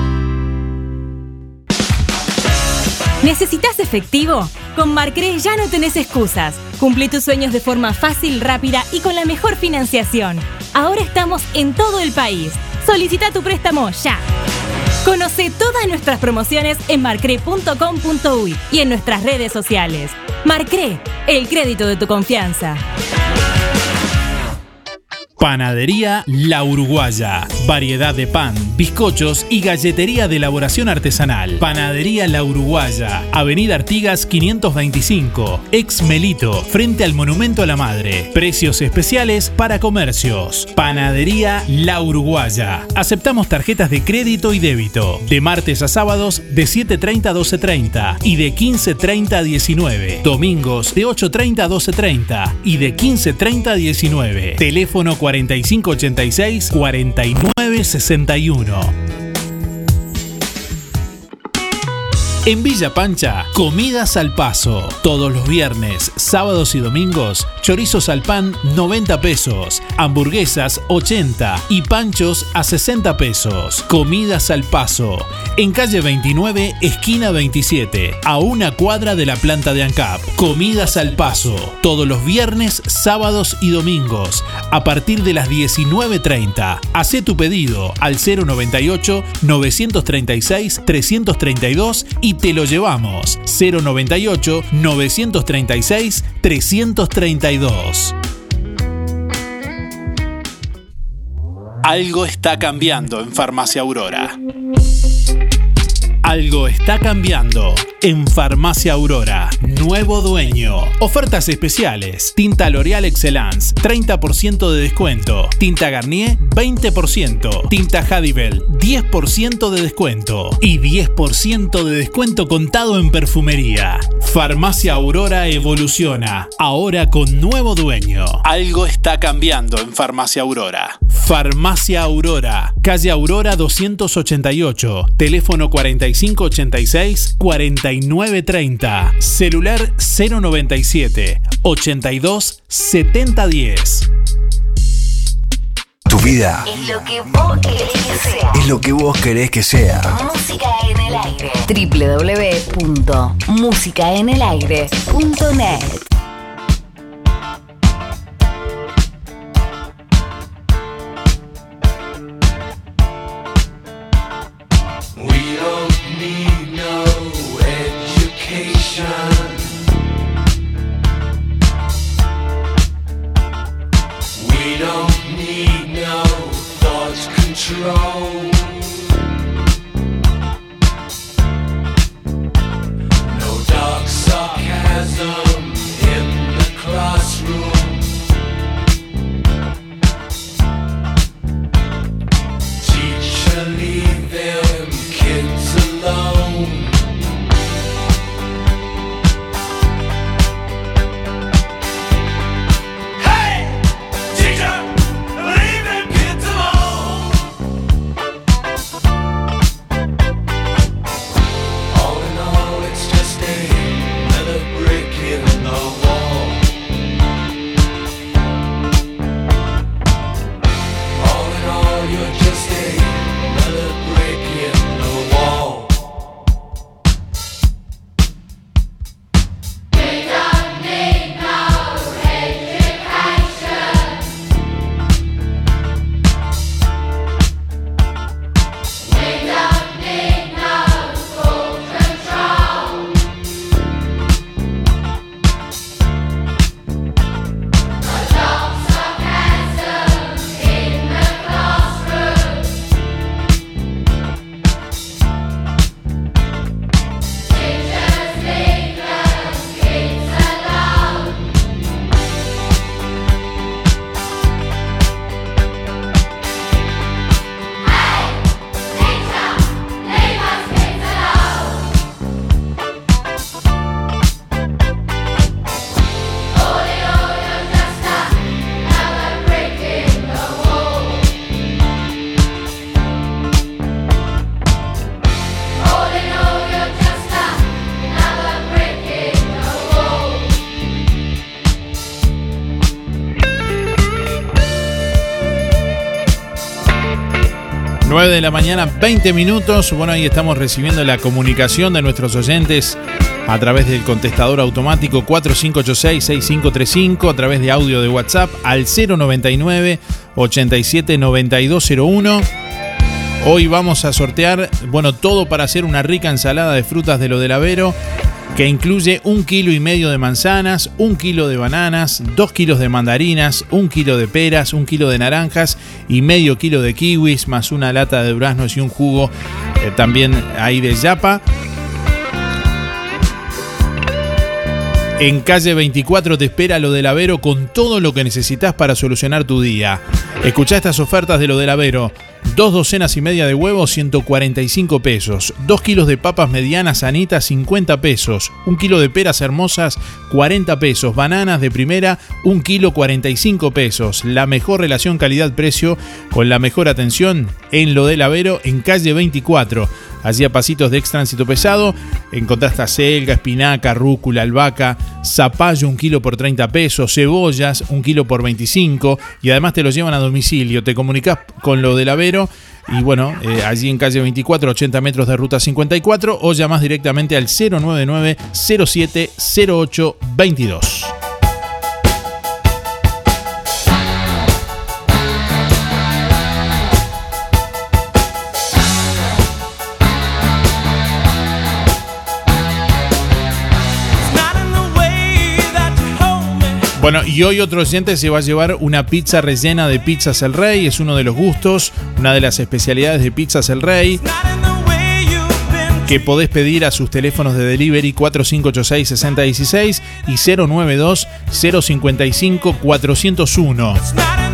¿Necesitas efectivo? Con Marcre ya no tenés excusas. Cumplí tus sueños de forma fácil, rápida y con la mejor financiación. Ahora estamos en todo el país. Solicita tu préstamo ya. Conoce todas nuestras promociones en marcre.com.uy y en nuestras redes sociales. Marcre, el crédito de tu confianza. Panadería La Uruguaya. Variedad de pan, bizcochos y galletería de elaboración artesanal. Panadería La Uruguaya. Avenida Artigas 525. Ex Melito. Frente al Monumento a la Madre. Precios especiales para comercios. Panadería La Uruguaya. Aceptamos tarjetas de crédito y débito. De martes a sábados de 7.30 a 12.30 y de 15.30 a 19. Domingos de 8.30 a 12.30 y de 15.30 a 19. Teléfono 4586 4961. En Villa Pancha, comidas al paso. Todos los viernes, sábados y domingos, chorizos al pan 90 pesos, hamburguesas 80 y panchos a 60 pesos. Comidas al paso. En calle 29, esquina 27, a una cuadra de la planta de ANCAP. Comidas al paso. Todos los viernes, sábados y domingos, a partir de las 19.30. Hacé tu pedido al 098 936 332 y te lo llevamos. 098 936 332. Algo está cambiando en Farmacia Aurora. Algo está cambiando en Farmacia Aurora. Nuevo dueño. Ofertas especiales. Tinta L'Oreal Excellence, 30% de descuento. Tinta Garnier, 20%. Tinta Hadibel, 10% de descuento. Y 10% de descuento contado en perfumería. Farmacia Aurora evoluciona. Ahora con nuevo dueño. Algo está cambiando en Farmacia Aurora. Farmacia Aurora. Calle Aurora 288. Teléfono 4586 4930. Celular 097 82 7010. Tu vida Es lo que vos querés que sea. es lo que vos querés que sea. Música en el aire. www.musicaenelaire.net 9 de la mañana, 20 minutos. Bueno, ahí estamos recibiendo la comunicación de nuestros oyentes a través del contestador automático 4586-6535, a través de audio de WhatsApp al 099 87 9201. Hoy vamos a sortear, bueno, todo para hacer una rica ensalada de frutas de lo del Avero, que incluye un kilo y medio de manzanas, un kilo de bananas, dos kilos de mandarinas, un kilo de peras, un kilo de naranjas y medio kilo de kiwis, más una lata de duraznos y un jugo eh, también ahí de yapa. En calle 24 te espera lo del Avero con todo lo que necesitas para solucionar tu día. Escucha estas ofertas de lo del Avero. Dos docenas y media de huevos, 145 pesos. Dos kilos de papas medianas sanitas, 50 pesos. Un kilo de peras hermosas, 40 pesos. Bananas de primera, un kilo, 45 pesos. La mejor relación calidad-precio con la mejor atención en lo del Avero en calle 24. Allí a pasitos de ex tránsito pesado encontraste acelga, espinaca, rúcula, albahaca, zapallo un kilo por 30 pesos, cebollas un kilo por 25 y además te lo llevan a domicilio. Te comunicas con lo del Avero y bueno, eh, allí en calle 24, 80 metros de ruta 54 o llamas directamente al 099 07 08 22. Bueno, y hoy otro oyente se va a llevar una pizza rellena de pizzas El Rey. Es uno de los gustos, una de las especialidades de pizzas El Rey. Que podés pedir a sus teléfonos de delivery 4586-6016 y 092-055-401.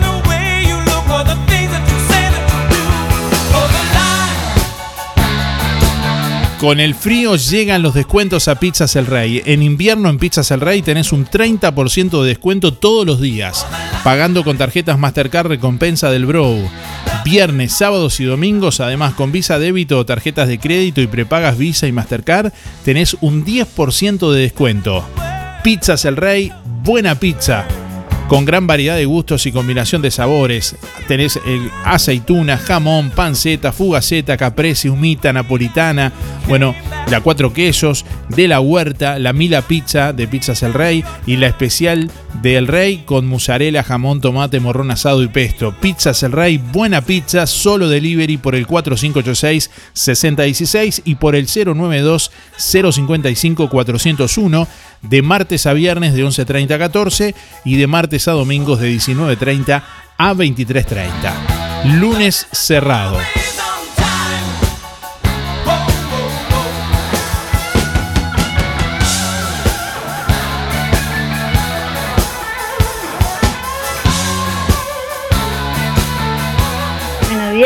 Con el frío llegan los descuentos a Pizzas El Rey. En invierno en Pizzas El Rey tenés un 30% de descuento todos los días, pagando con tarjetas Mastercard recompensa del Bro. Viernes, sábados y domingos, además con Visa Débito o tarjetas de crédito y prepagas Visa y Mastercard, tenés un 10% de descuento. Pizzas El Rey, buena pizza con gran variedad de gustos y combinación de sabores. Tenés aceituna, jamón, panceta, fugaceta, caprese, humita, napolitana, bueno, la cuatro quesos, de la huerta, la mila pizza de Pizzas El Rey y la especial del Rey con mozzarella, jamón, tomate, morrón asado y pesto. Pizzas El Rey, buena pizza, solo delivery por el 4586-6016 y por el 092 055 401 de martes a viernes de 11.30 a 14 y de martes a domingos de 19.30 a 23.30. Lunes cerrado.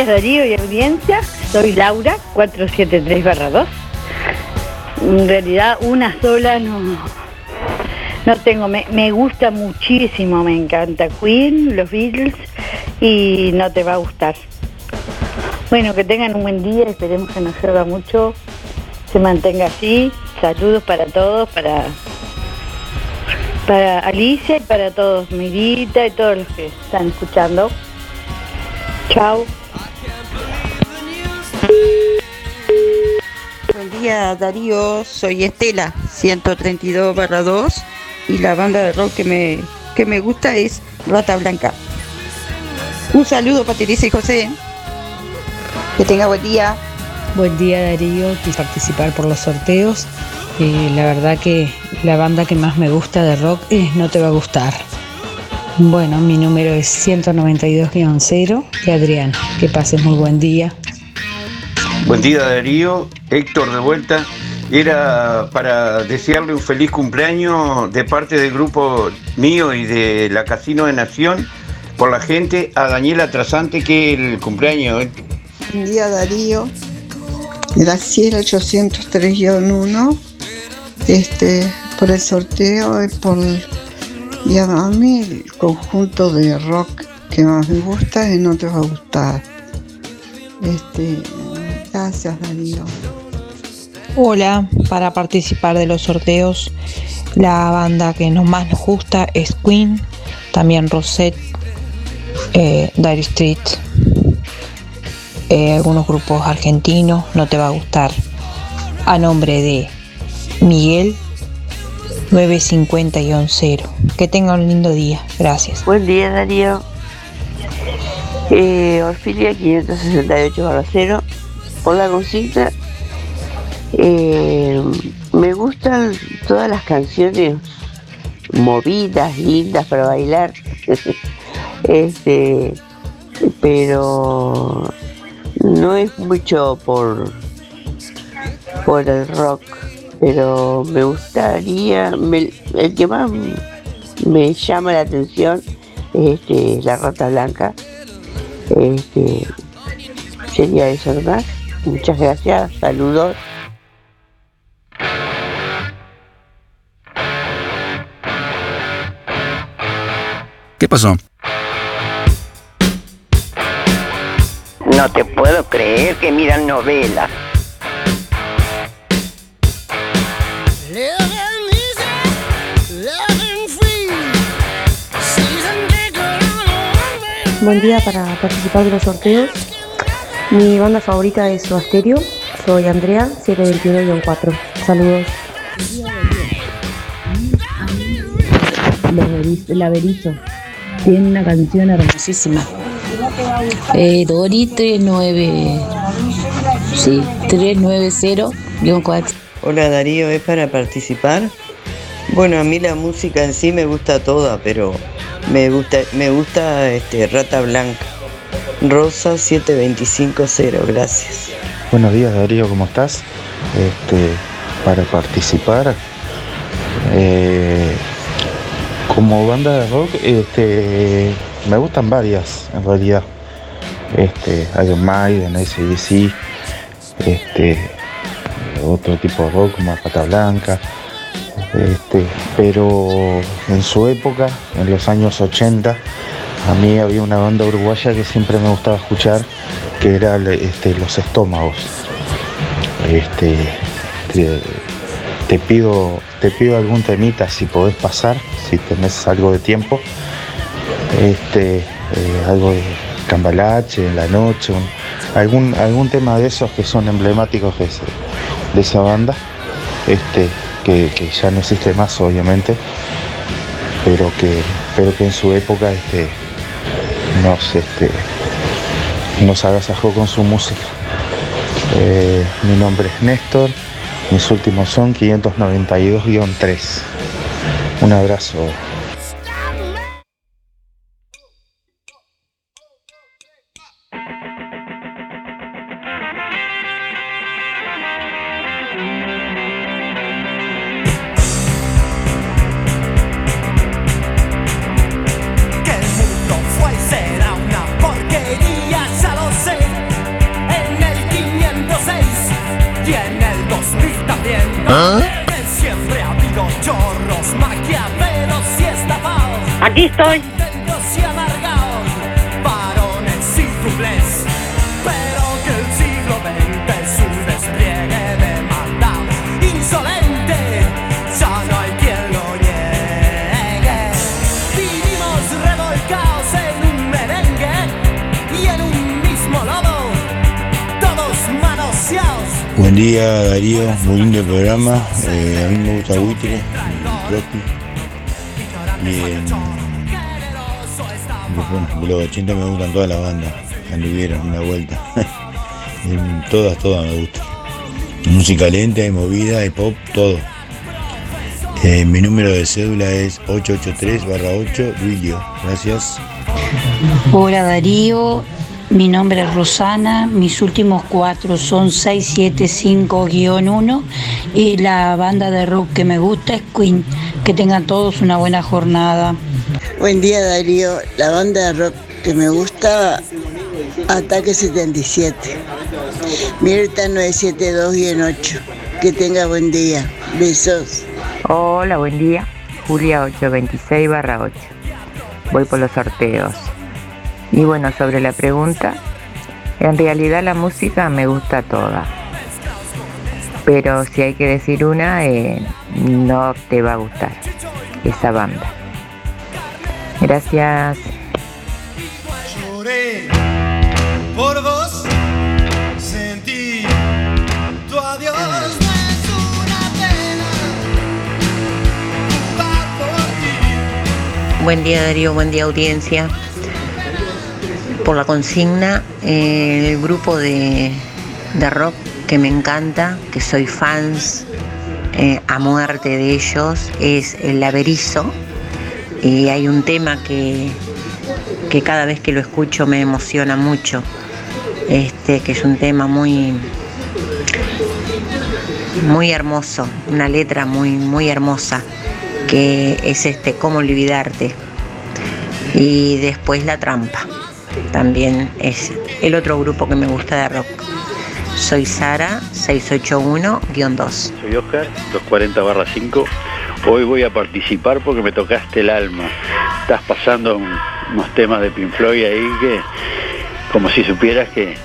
Días Darío y audiencia, soy Laura, 473-2. En realidad una sola no, no tengo, me, me gusta muchísimo, me encanta Queen, los Beatles y no te va a gustar. Bueno, que tengan un buen día, esperemos que no llueva mucho, se mantenga así. Saludos para todos, para, para Alicia y para todos, Mirita y todos los que están escuchando. Chao. Buen día Darío, soy Estela, 132 barra 2 y la banda de rock que me, que me gusta es Rata Blanca. Un saludo para Teresa y José. Que tenga buen día. Buen día Darío, y participar por los sorteos. Eh, la verdad que la banda que más me gusta de rock es No Te Va a Gustar. Bueno, mi número es 192-0 y Adrián. Que pases muy buen día. Buen día Darío, Héctor de vuelta. Era para desearle un feliz cumpleaños de parte del grupo mío y de la Casino de Nación por la gente a Daniela Trasante que el cumpleaños. ¿eh? Buen día Darío. Graciela 803-1. Este, por el sorteo y por y a mí el conjunto de rock que más me gusta y no te va a gustar. Este, gracias Darío. Hola, para participar de los sorteos, la banda que nos más nos gusta es Queen, también Rosette, eh, Dire Street. eh, algunos grupos argentinos, no te va a gustar. A nombre de Miguel 950-0. Que tenga un lindo día. Gracias. Buen día, Darío. Eh, Orfilia 568 0. Por la consigna, eh, me gustan todas las canciones movidas, lindas para bailar. este, pero no es mucho por por el rock, pero me gustaría, el que más me llama la atención es este, la rata blanca. Este, sería eso nomás. Muchas gracias, saludos. ¿Qué pasó? No te puedo creer que miran novelas. Buen día para participar de los sorteos. Mi banda favorita es Soda Stereo. Soy Andrea, 721-4. Saludos. Laberizo. Tiene una canción hermosísima. Eh, Dori 39. Sí, 390-4. Hola Darío, ¿es para participar? Bueno, a mí la música en sí me gusta toda, pero me gusta, me gusta este, Rata Blanca. Rosa 7250, gracias. Buenos días Darío, ¿cómo estás? Este, para participar, eh, como banda de rock, este, me gustan varias en realidad. Este, Iron Maiden, ACDC, este, otro tipo de rock como Pata Blanca. Este, pero en su época, en los años 80, a mí había una banda uruguaya que siempre me gustaba escuchar, que era este, Los Estómagos. Este, te, pido, te pido algún temita si podés pasar, si tenés algo de tiempo. Este, eh, algo de Cambalache en la noche, algún, algún tema de esos que son emblemáticos de, de esa banda. Este, que, ya no existe más obviamente, pero que, pero que en su época nos, este, nos agasajó con su música. Eh, mi nombre es Néstor, mis últimos son 592-3. Un abrazo. Todos manoseados. Buen día Darío, muy lindo programa. Eh, a mí me gusta Buitre, En, bueno, los 80 me gustan todas las bandas. Anduvieron una vuelta. Todas, todas me gustan. Música lenta y movida y pop, todo. Eh, mi número de cédula es 883-8, Luilio. Gracias. Hola Darío, mi nombre es Rosana, mis últimos cuatro son 675-1 y la banda de rock que me gusta es Queen. Que tengan todos una buena jornada. Buen día Darío, la banda de rock que me gusta, Ataque 77. Mirta 972 y en 8. Que tenga buen día. Besos. Hola, buen día. Julia 826 barra 8. Voy por los sorteos. Y bueno, sobre la pregunta, en realidad la música me gusta toda pero si hay que decir una, eh, no te va a gustar esa banda. Gracias. Lloré por vos, sentí tu adiós. Buen día Darío, buen día audiencia. Por la consigna, eh, el grupo de, de rock que me encanta, que soy fans eh, a muerte de ellos, es el Laberizo. Y hay un tema que, que cada vez que lo escucho me emociona mucho. Este, que es un tema muy, muy hermoso, una letra muy, muy hermosa, que es este Cómo olvidarte. Y después La Trampa, también es el otro grupo que me gusta de rock. Soy Sara, 681-2. Soy Oscar, 240 barra 5. Hoy voy a participar porque me tocaste el alma. Estás pasando un- unos temas de Pink Floyd ahí que, como si supieras que,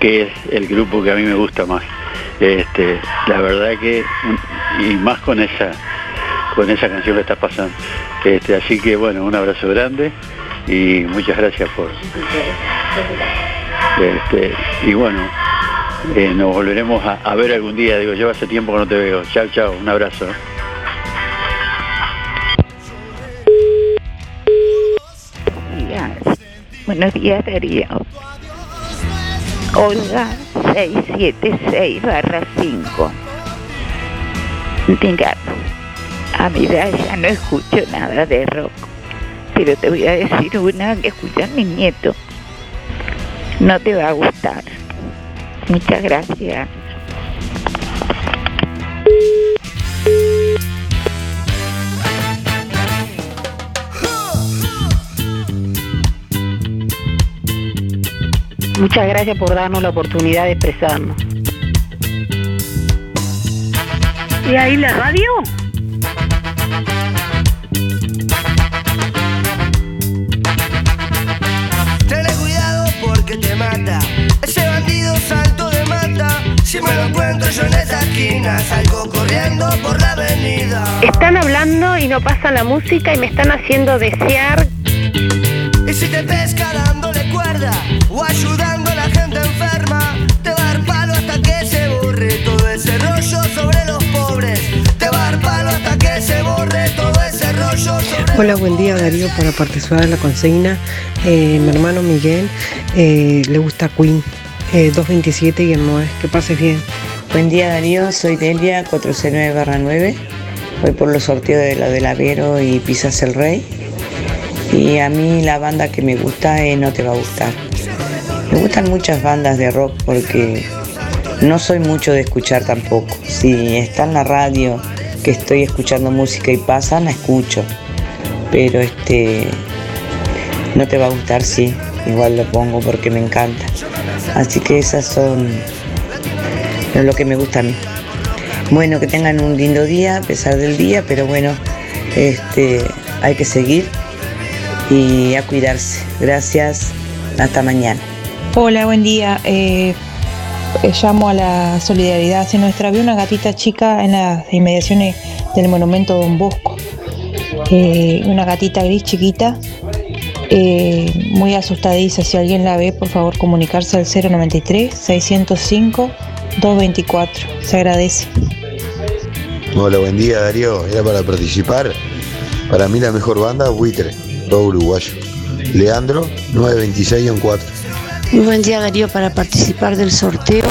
que es el grupo que a mí me gusta más. Este, la verdad que, y más con esa, con esa canción que estás pasando. Este, así que bueno, un abrazo grande y muchas gracias por. Este, y bueno, eh, nos volveremos a, ver algún día. Digo, lleva hace tiempo que no te veo. Chao, chao, un abrazo. Buenos días, Darío. Olga 676 barra 5. Mira, a mi edad ya no escucho nada de rock, pero te voy a decir una que escuchan mis nietos. No te va a gustar. Muchas gracias. Muchas gracias por darnos la oportunidad de expresarnos. ¿Y ahí la radio? Ten cuidado porque te mata. Ese bandido mata. Si me lo encuentro yo en esa esquina, salgo corriendo por la avenida. Están hablando y no pasan la música y me están haciendo desear. Y si te pesca dándole cuerda o ayudando a la gente enferma, te va a dar palo hasta que se borre todo ese rollo sobre los pobres. Te va a dar palo hasta que se borre todo ese rollo sobre Hola, buen día Darío para participar de la consigna. Eh, mi hermano Miguel eh, le gusta Queen eh, 227 y el 9. Que pases bien. Buen día Darío, soy Delia 469-9. Voy por los sorteos de la del Avero y Pisas el Rey. Y a mí la banda que me gusta es No Te Va a Gustar. Me gustan muchas bandas de rock porque no soy mucho de escuchar tampoco. Si está en la radio que estoy escuchando música y pasa, la escucho. Pero este no te va a gustar, sí. Igual lo pongo porque me encanta. Así que esas son lo que me gusta a mí. Bueno, que tengan un lindo día a pesar del día, pero bueno, este, hay que seguir y a cuidarse. Gracias, hasta mañana. Hola, buen día. Eh, eh, llamo a la solidaridad hacia nuestra. Vi una gatita chica en las inmediaciones del monumento Don Bosco. Eh, una gatita gris chiquita, eh, muy asustadiza. Si alguien la ve, por favor comunicarse al 093 605 224. Se agradece. Hola, buen día Darío. Era para participar. Para mí la mejor banda, Buitre, todo uruguayo. Leandro, 926-4. Muy buen día Darío para participar del sorteo.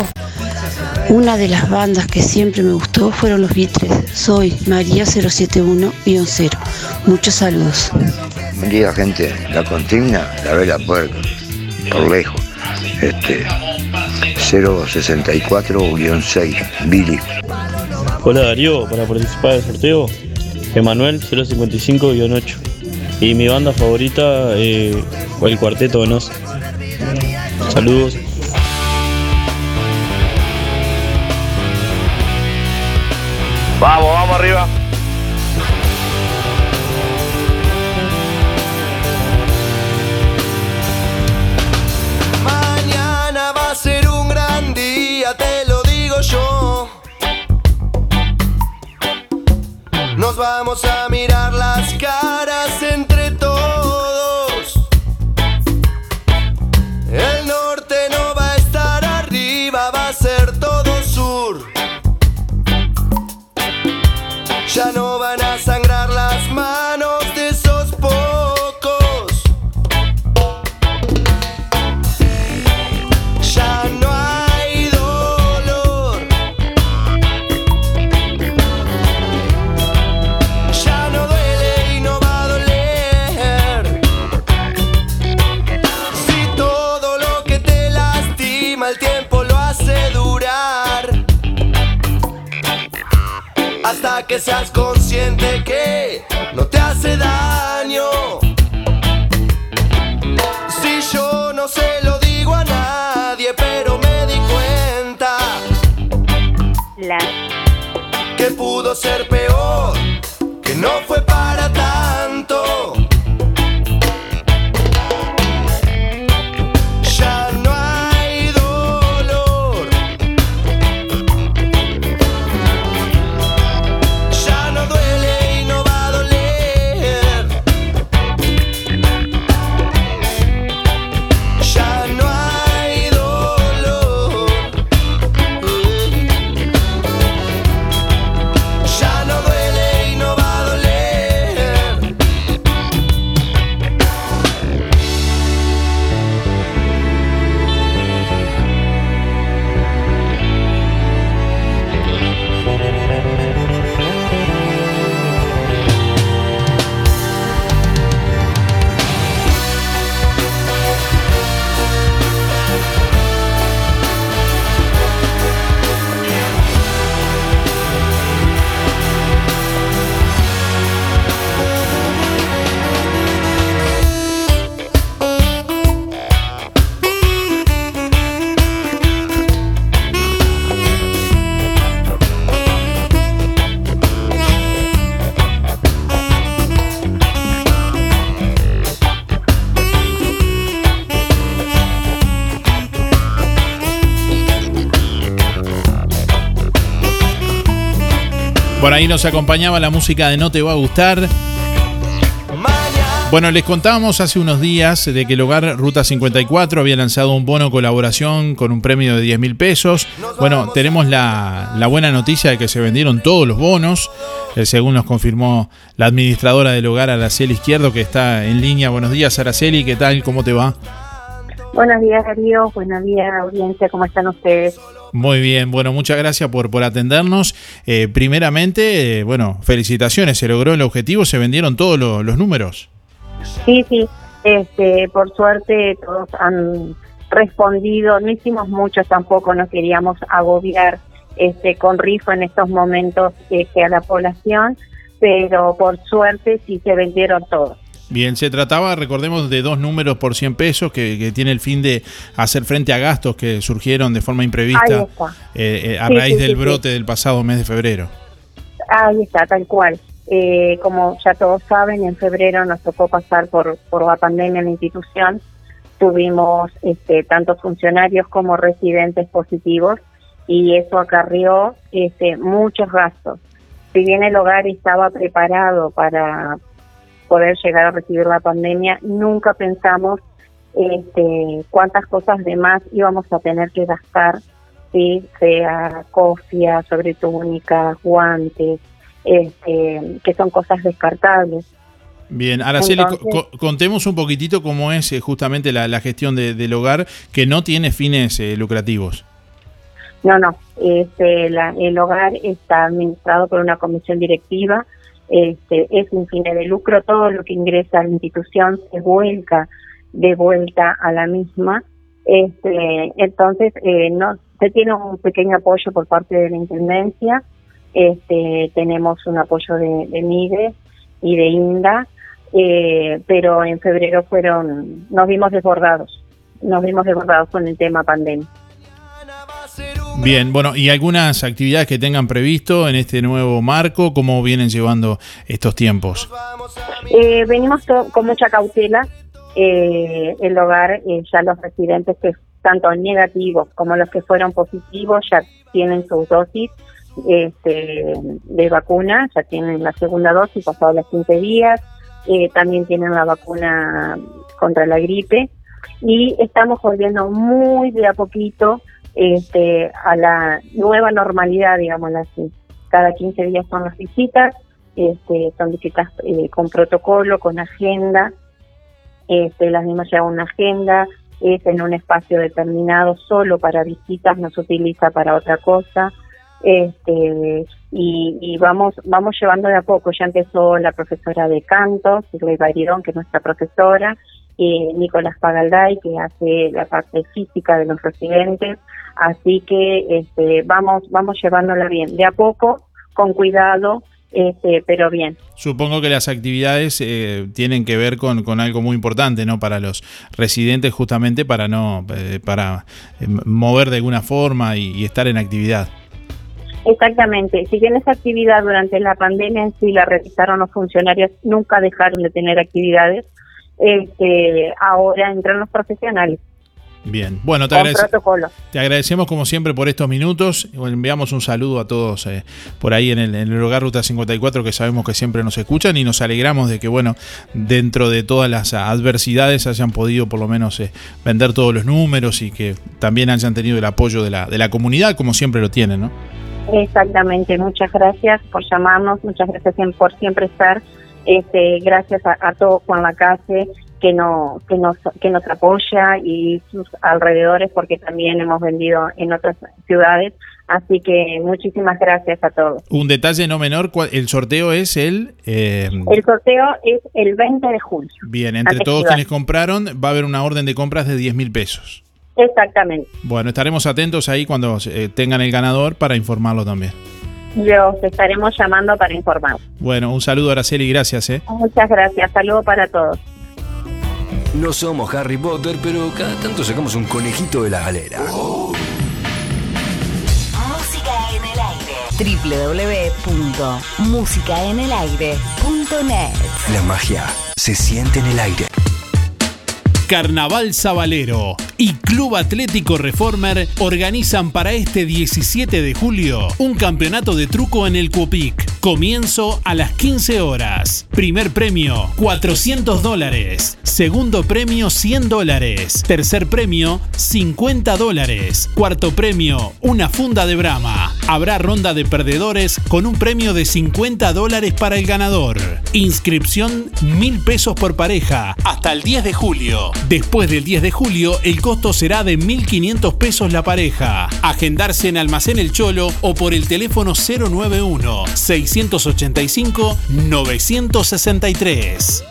Una de las bandas que siempre me gustó fueron los Vitres. Soy María 071-0. Muchos saludos. Buen día, gente. La consigna, la vela puerca, por lejos. Este, 064-6, Billy. Hola Darío, para participar del sorteo, Emanuel 055-8. Y mi banda favorita, eh, el Cuarteto de Nos. Saludos. Vamos, vamos arriba. Vamos a mirar ser peor, Por ahí nos acompañaba la música de No Te Va a Gustar. Bueno, les contábamos hace unos días de que el hogar Ruta 54 había lanzado un bono colaboración con un premio de 10 mil pesos. Bueno, tenemos la, buena noticia de que se vendieron todos los bonos, eh, según nos confirmó la administradora del hogar, Araceli Izquierdo, que está en línea. Buenos días, Araceli, ¿qué tal? ¿Cómo te va? Buenos días, Darío. Buenos días, audiencia. ¿Cómo están ustedes? Muy bien, bueno, muchas gracias por, por atendernos. Eh, primeramente, eh, bueno, felicitaciones, se logró el objetivo, se vendieron todos lo- los números. Sí, sí. Este, por suerte todos han respondido. No hicimos mucho tampoco, no queríamos agobiar este con rifa en estos momentos este, a la población, pero por suerte sí se vendieron todos. Bien, se trataba, recordemos, de dos números por 100 pesos que, que tiene el fin de hacer frente a gastos que surgieron de forma imprevista eh, eh, a Sí, raíz sí, del sí. brote del pasado mes de febrero. Ahí está, tal cual. Eh, como ya todos saben, en febrero nos tocó pasar por, por la pandemia en la institución. Tuvimos este, tanto funcionarios como residentes positivos y eso acarrió este, muchos gastos. Si bien el hogar estaba preparado para poder llegar a recibir la pandemia, nunca pensamos este, cuántas cosas de más íbamos a tener que gastar, ¿sí? sea cofia, sobre túnica, guantes, este, que son cosas descartables. Bien, Araceli, Entonces- co- contemos un poquitito cómo es eh, justamente la, la gestión de- del hogar que no tiene fines eh, lucrativos. No, no, este, la- el hogar está administrado por una comisión directiva, este, es sin fines de lucro, todo lo que ingresa a la institución se vuelca de vuelta a la misma. Este, entonces, eh, no, se tiene un pequeño apoyo por parte de la Intendencia, este, tenemos un apoyo de, de MIDE y de INDA, eh, pero en febrero fueron, nos vimos desbordados, nos vimos desbordados con el tema pandemia. Bien, bueno, y algunas actividades que tengan previsto en este nuevo marco, ¿cómo vienen llevando estos tiempos? Eh, venimos con mucha cautela. Eh, el hogar, eh, ya los residentes que tanto negativos como los que fueron positivos ya tienen sus dosis este, de vacuna, ya tienen la segunda dosis pasados los 15 días, eh, también tienen la vacuna contra la gripe y estamos volviendo muy de a poquito este, a la nueva normalidad, digamos así. Cada 15 días son las visitas, este, son visitas eh, con protocolo, con agenda, este, las mismas llevan una agenda, es en un espacio determinado solo para visitas, no se utiliza para otra cosa. Este, y, vamos vamos llevando de a poco. Ya empezó la profesora de canto, Silvia Bayrón, que es nuestra profesora, eh, Nicolás Pagalday, que hace la parte física de los residentes. Así que este, vamos vamos llevándola bien. De a poco, con cuidado, este, pero bien. Supongo que las actividades eh, tienen que ver con, con, algo muy importante, ¿no? Para los residentes, justamente para no, eh, para eh, mover de alguna forma y, y, estar en actividad. Exactamente. Si bien esa actividad durante la pandemia en sí la realizaron los funcionarios, nunca dejaron de tener actividades. Este, ahora entran los profesionales. Bien, bueno, te, agradece, te, agradecemos como siempre por estos minutos. Enviamos un saludo a todos eh, por ahí en el, en el, hogar Ruta 54 que sabemos que siempre nos escuchan y nos alegramos de que, bueno, dentro de todas las adversidades hayan podido por lo menos eh, vender todos los números y que también hayan tenido el apoyo de la, de la comunidad como siempre lo tienen, ¿no? Exactamente, muchas gracias por llamarnos, muchas gracias por siempre estar. Este, gracias a, a todo Juan Lacase que, no, que, nos, que nos apoya y sus alrededores porque también hemos vendido en otras ciudades. Así que muchísimas gracias a todos. Un detalle no menor, el sorteo es el... Eh... El sorteo es el 20 de julio. Bien, entre todos quienes compraron va a haber una orden de compras de 10 mil pesos. Exactamente. Bueno, estaremos atentos ahí cuando eh, tengan el ganador para informarlo también. Los estaremos llamando para informar. Bueno, un saludo Araceli, gracias. ¿eh? Muchas gracias, saludo para todos. No somos Harry Potter, pero cada tanto sacamos un conejito de la galera. Música en el aire. www.musicaenelaire.net La magia se siente en el aire. Carnaval Sabalero y Club Atlético Reformer organizan para este 17 de julio un campeonato de truco en el Cuopic. Comienzo a las 15 horas. Primer premio, 400 dólares. Segundo premio, 100 dólares. Tercer premio, 50 dólares. Cuarto premio, una funda de Brahma. Habrá ronda de perdedores con un premio de 50 dólares para el ganador. Inscripción, mil pesos por pareja, hasta el 10 de julio. Después del 10 de julio, el costo será de 1.500 pesos la pareja. Agendarse en Almacén El Cholo o por el teléfono 091 685 963.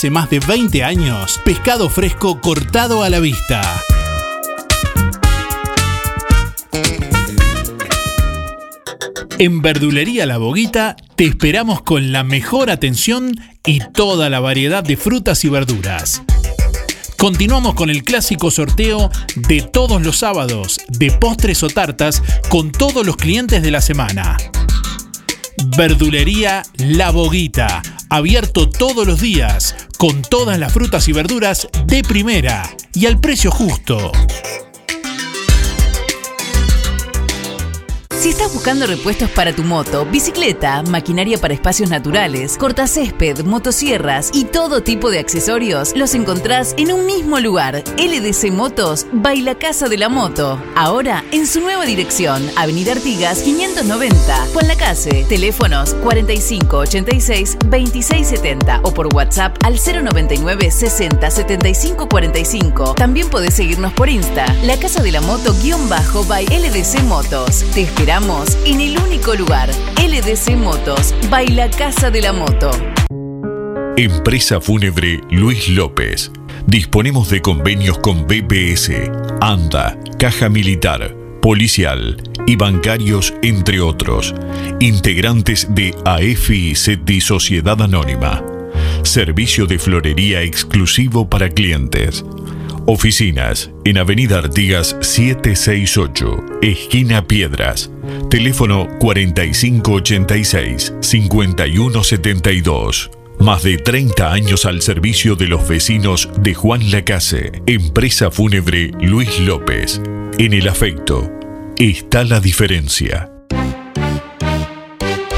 hace más de 20 años, pescado fresco cortado a la vista. En Verdulería La Boguita te esperamos con la mejor atención y toda la variedad de frutas y verduras. Continuamos con el clásico sorteo de todos los sábados de postres o tartas con todos los clientes de la semana. Verdulería La Boguita, abierto todos los días, con todas las frutas y verduras de primera y al precio justo. Si estás buscando repuestos para tu moto, bicicleta, maquinaria para espacios naturales, cortacésped, motosierras y todo tipo de accesorios, los encontrás en un mismo lugar. LDC Motos, Baila Casa de la Moto. Ahora en su nueva dirección, Avenida Artigas 590, Juan Lacase. Teléfonos 4586 2670 o por WhatsApp al 099 60 75 45. También podés seguirnos por Insta, La Casa de la Moto guion bajo by LDC Motos. Te esperamos en el único lugar, LDC Motos, Baila Casa de la Moto. Empresa Fúnebre Luis López. Disponemos de convenios con BPS, ANDA, Caja Militar, Policial y bancarios, entre otros. Integrantes de AFI CETI Sociedad Anónima. Servicio de florería exclusivo para clientes. Oficinas en Avenida Artigas 768, esquina Piedras. Teléfono 4586-5172. Más de 30 años al servicio de los vecinos de Juan Lacase. Empresa Fúnebre Luis López. En el afecto está la diferencia.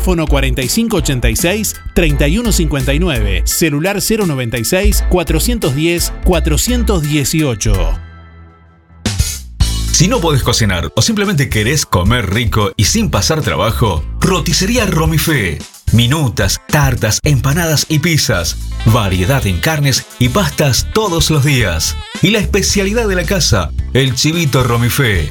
4586-3159. Celular 096-410-418. Si no podés cocinar o simplemente querés comer rico y sin pasar trabajo, roticería Romifé. Minutas, tartas, empanadas y pizzas. Variedad en carnes y pastas todos los días. Y la especialidad de la casa, el chivito Romifé.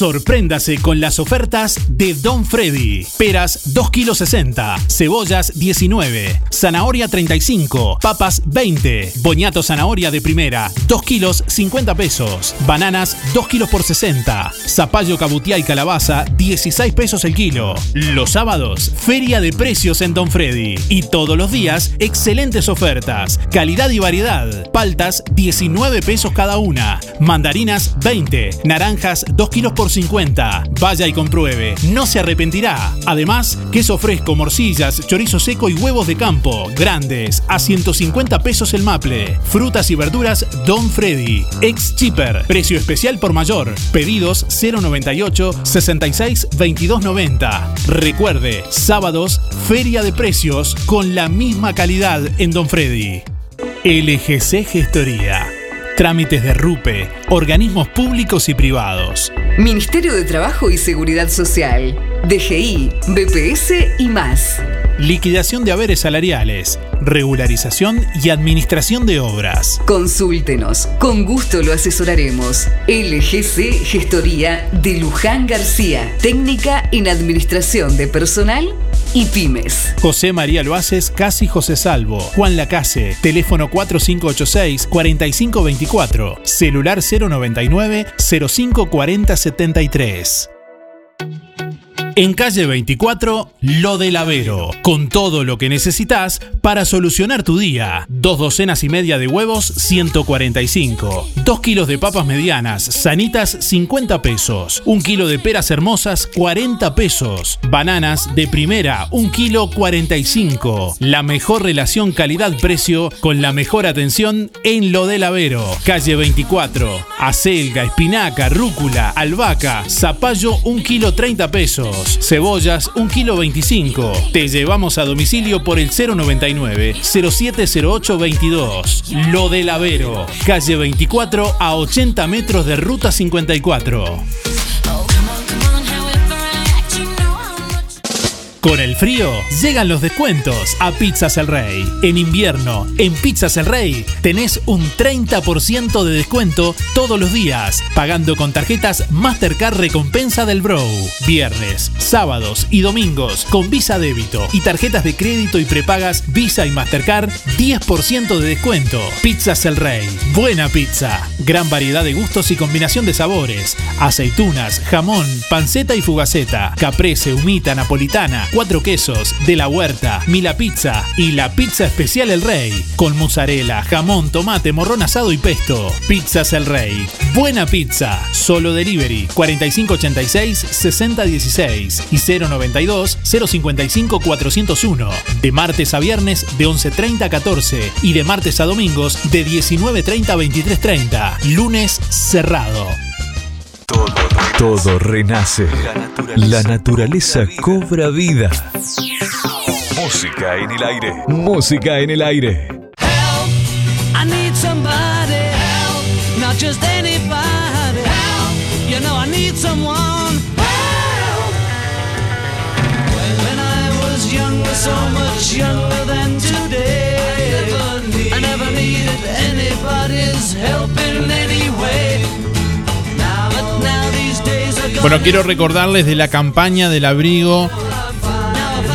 Sorpréndase con las ofertas de Don Freddy. Peras 2 kilos 60, cebollas 19, zanahoria 35, papas 20, boñato zanahoria de primera 2 kilos 50 pesos, bananas 2 kilos por 60, zapallo cabutiá y calabaza 16 pesos el kilo. Los sábados, feria de precios en Don Freddy. Y todos los días, excelentes ofertas, calidad y variedad. Paltas 19 pesos cada una, mandarinas 20, naranjas 2 kilos por 50. Vaya y compruebe, no se arrepentirá. Además, queso fresco, morcillas, chorizo seco y huevos de campo, grandes, a 150 pesos el maple. Frutas y verduras Don Freddy, ex cheaper, precio especial por mayor. Pedidos 098 66 2290. Recuerde, sábados, feria de precios con la misma calidad en Don Freddy. LGC Gestoría. Trámites de RUPE, organismos públicos y privados. Ministerio de Trabajo y Seguridad Social, DGI, BPS y más. Liquidación de haberes salariales, regularización y administración de obras. Consúltenos, con gusto lo asesoraremos. LGC Gestoría de Luján García, técnica en administración de personal y pymes. José María Loaces, Casi José Salvo. Juan Lacase, teléfono 4586-4524, celular 099 054073. En calle 24, Lo del Avero, con todo lo que necesitas para solucionar tu día. Dos docenas y media de huevos, 145. Dos kilos de papas medianas, sanitas, 50 pesos. Un kilo de peras hermosas, 40 pesos. Bananas de primera, un kilo, 45. La mejor relación calidad-precio con la mejor atención en Lo del Avero. Calle 24, acelga, espinaca, rúcula, albahaca, zapallo, un kilo, 30 pesos. Cebollas, 1 kilo 25. Te llevamos a domicilio por el 099 070822. Lo del Avero, calle 24 a 80 metros de ruta 54. Con el frío llegan los descuentos a Pizzas El Rey. En invierno, en Pizzas El Rey tenés un 30% de descuento todos los días, pagando con tarjetas Mastercard Recompensa del Bro. Viernes, sábados y domingos con Visa Débito y tarjetas de crédito y prepagas Visa y Mastercard 10% de descuento. Pizzas El Rey. Buena pizza. Gran variedad de gustos y combinación de sabores. Aceitunas, jamón, panceta y fugaceta. Caprese, humita, napolitana cuatro quesos, de la huerta, Mila Pizza y la pizza especial El Rey, con mozzarella, jamón, tomate, morrón asado y pesto. Pizzas El Rey. Buena pizza. Solo delivery 4586-6016 y 092-055-401. De martes a viernes de 11.30 a 14 y de martes a domingos de 19.30 a 23.30. Lunes cerrado. Todo renace. La naturaleza cobra vida. Música en el aire. Música en el aire. I need somebody help, not just anybody help. You know I need someone help. When I was younger, so much younger than today, I never needed anybody's help Bueno, quiero recordarles de la campaña del abrigo.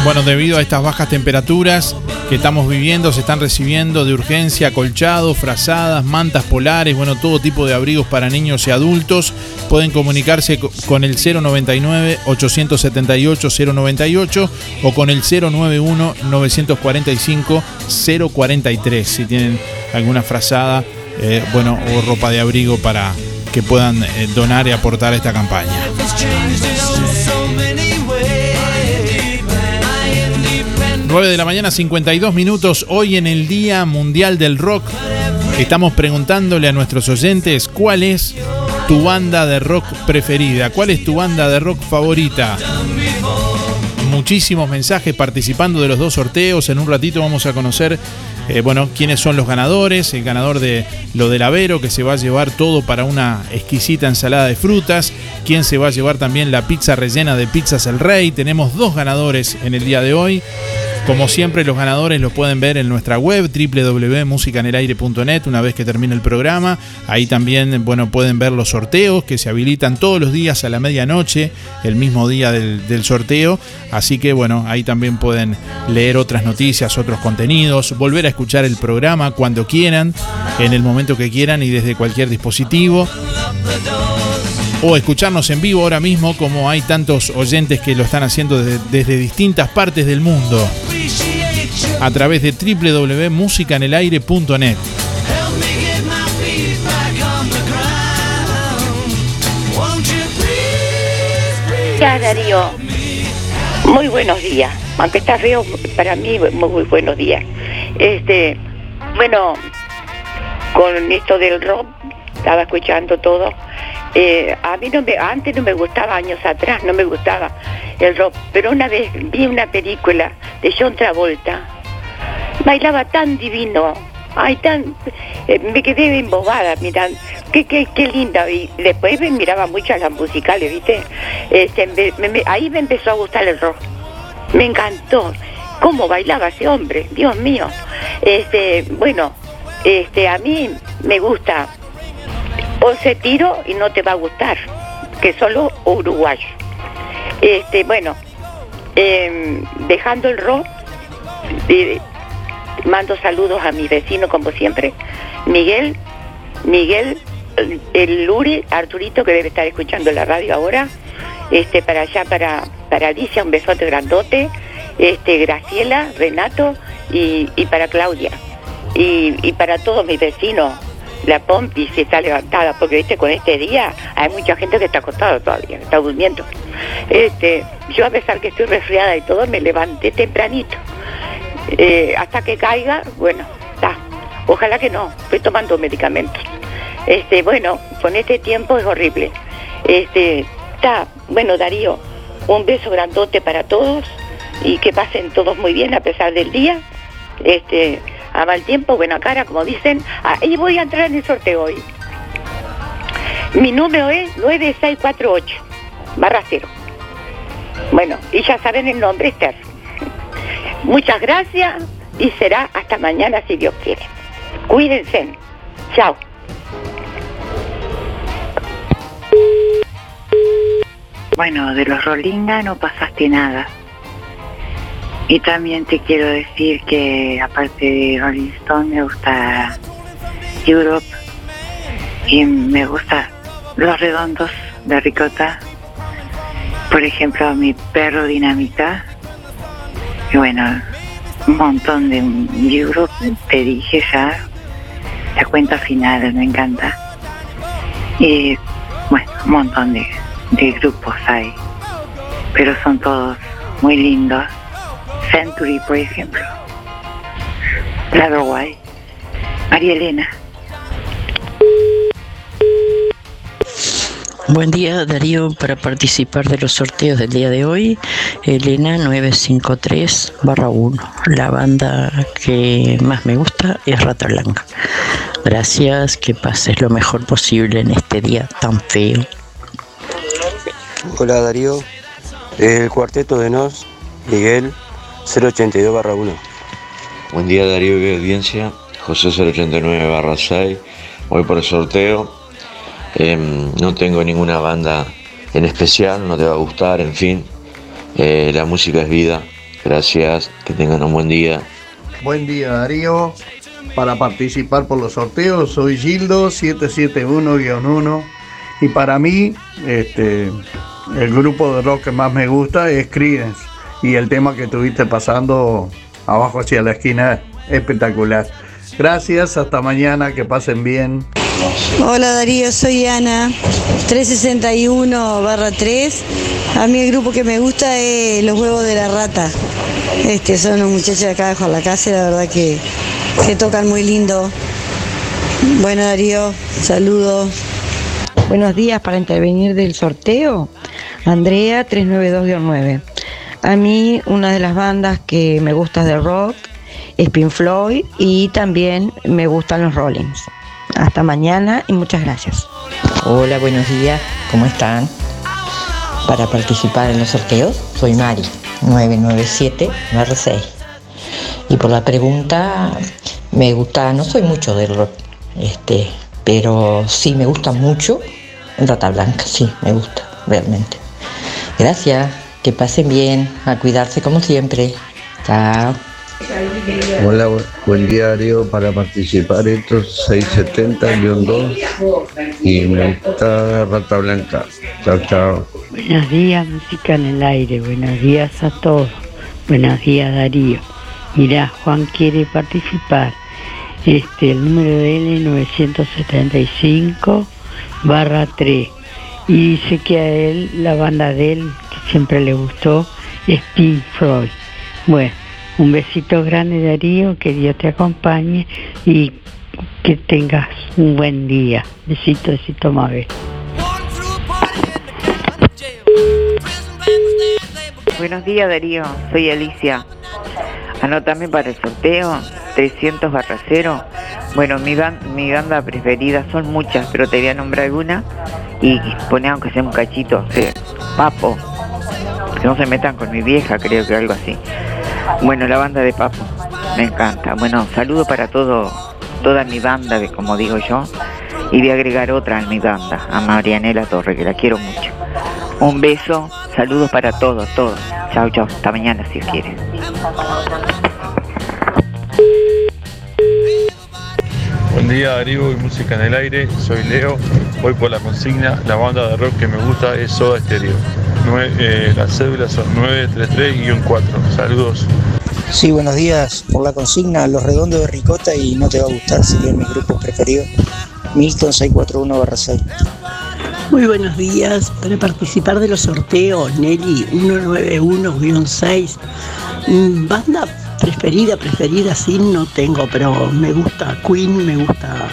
Bueno, debido a estas bajas temperaturas que estamos viviendo, se están recibiendo de urgencia colchados, frazadas, mantas polares, bueno, todo tipo de abrigos para niños y adultos. Pueden comunicarse co- con el 099-878-098 o con el 091-945-043 si tienen alguna frazada, eh, bueno, o ropa de abrigo para que puedan eh, donar y aportar a esta campaña. It's changed in oh so many ways. My independent 9 de la mañana, 52 minutos. Hoy en el Día Mundial del Rock, estamos preguntándole a nuestros oyentes cuál es tu banda de rock preferida, cuál es tu banda de rock favorita. Muchísimos mensajes participando de los dos sorteos. En un ratito vamos a conocer, eh, bueno, quiénes son los ganadores. El ganador de lo del Avero, que se va a llevar todo para una exquisita ensalada de frutas. Quién se va a llevar también la pizza rellena de Pizzas El Rey. Tenemos dos ganadores en el día de hoy. Como siempre, los ganadores los pueden ver en nuestra web www.musicanelaire.net una vez que termine el programa. Ahí también, bueno, pueden ver los sorteos que se habilitan todos los días a la medianoche, el mismo día del, del sorteo. Así que, bueno, ahí también pueden leer otras noticias, otros contenidos, volver a escuchar el programa cuando quieran, en el momento que quieran y desde cualquier dispositivo o escucharnos en vivo ahora mismo como hay tantos oyentes que lo están haciendo desde, distintas partes del mundo a través de www.musicanelaire.net. Ya, Darío. Muy buenos días. Aunque está feo, para mí muy, muy buenos días. Este, bueno, con esto del rock, estaba escuchando todo. Eh, a mí no me, antes no me gustaba, años atrás no me gustaba el rock, pero una vez vi una película de John Travolta, bailaba tan divino, ay tan, eh, me quedé embobada mirando, qué, qué, qué linda, y después me miraba mucho a las musicales, ¿viste? Este, ahí me empezó a gustar el rock, me encantó, cómo bailaba ese hombre, Dios mío, este, bueno, este, a mí me gusta Once tiro y no te va a gustar, que solo uruguayo. Este, bueno, em, dejando el rock, mando saludos a mi vecino como siempre, Miguel, Miguel, el Luri, Arturito que debe estar escuchando la radio ahora, este, para allá, para, para Alicia, un besote grandote, este, Graciela, Renato y, y para Claudia. Y, y para todos mis vecinos, la Pompi si está levantada, porque viste con este día hay mucha gente que está acostada todavía, está durmiendo. Este, yo a pesar que estoy resfriada y todo, me levanté tempranito. Eh, hasta que caiga, bueno, está. Ojalá que no, estoy tomando medicamentos. Este, bueno, con este tiempo es horrible. Este, está, bueno, Darío, un beso grandote para todos y que pasen todos muy bien a pesar del día. Este, a mal tiempo, buena cara, como dicen. Ahí voy a entrar en el sorteo hoy. Mi número es 9648, barra cero. Bueno, y ya saben el nombre, Esther. Muchas gracias y será hasta mañana si Dios quiere. Cuídense. Chao. Bueno, de los Rolinga no pasaste nada. Y también te quiero decir que aparte de Rolling Stone me gusta Europe y me gusta Los Redondos de Ricota. Por ejemplo, mi perro Dinamita Y bueno, un montón de Europe, te dije ya, la cuenta final, me encanta. Y bueno, un montón de, de grupos hay, pero son todos muy lindos. Century, por ejemplo. Claro, guay. María Elena. Buen día Darío, para participar de los sorteos del día de hoy, Elena 953 1. La banda que más me gusta es Rata Blanca. Gracias, que pases lo mejor posible en este día tan feo. Hola Darío, el cuarteto de Nos, Miguel 082 1. Buen día Darío y audiencia, José 089 barra 6, voy por el sorteo. Em, no tengo ninguna banda en especial, no te va a gustar, en fin. Eh, la música es vida. Gracias, que tengan un buen día. Buen día Darío. Para participar por los sorteos soy Gildo 771-1 y para mí este, el grupo de rock que más me gusta es Creedence y el tema que estuviste pasando abajo hacia la esquina es espectacular. Gracias, hasta mañana, que pasen bien. Hola Darío, soy Ana, 361 barra 3. A mí el grupo que me gusta es Los Huevos de la Rata. Este, son los muchachos de acá de Juan la Casa, la verdad que, que tocan muy lindo. Bueno Darío, saludos. Buenos días para intervenir del sorteo. Andrea 392-9. A mí una de las bandas que me gusta de rock es Pink Floyd y también me gustan los Rollins. Hasta mañana y muchas gracias. Hola, buenos días, ¿cómo están? Para participar en los sorteos, soy Mari, 997 6. Y por la pregunta, me gusta, no soy mucho del rock, este, pero sí me gusta mucho Rata Blanca, sí, me gusta, realmente. Gracias, que pasen bien, a cuidarse como siempre. Chao. Hola, bu- buen día Darío, para participar estos 670-2 y me gusta Rata Blanca. Chao, chao. Buenos días, música en el aire. Buenos días a todos. Buenos días, Darío. Mirá, Juan quiere participar. Este, el número de él es 975 barra 3. Y dice que a él, la banda de él, que siempre le gustó, es Pink Floyd. Bueno, un besito grande, Darío, que Dios te acompañe y que tengas un buen día. Besito, besito, Mabel. Buenos días Darío, soy Alicia. Anótame para el sorteo 300 barra 0. Bueno, mi, ban- mi banda preferida son muchas, pero te voy a nombrar alguna y poné aunque sea un cachito, Papo. Que no se metan con mi vieja, creo que algo así. Bueno, la banda de Papo, me encanta. Bueno, saludo para todo, toda mi banda, de, como digo yo, y voy a agregar otra en mi banda, a Marianela Torre, que la quiero mucho. Un beso, saludos para todos, todos. Chao, chao, hasta mañana si Dios quiere. Buen día Darío y Música en el Aire, soy Leo, voy por la consigna, la banda de rock que me gusta es Soda Stereo. Nue- eh, las cédulas son 933-4, saludos. Sí, buenos días. Por la consigna, Los Redondos de Ricota y No Te Va a Gustar serían mis grupos preferidos. Milton 641 6. Muy buenos días. Para participar de los sorteos, Nelly 191-6. Mm, Banda preferida, preferida, sí, no tengo, pero me gusta Queen, me gusta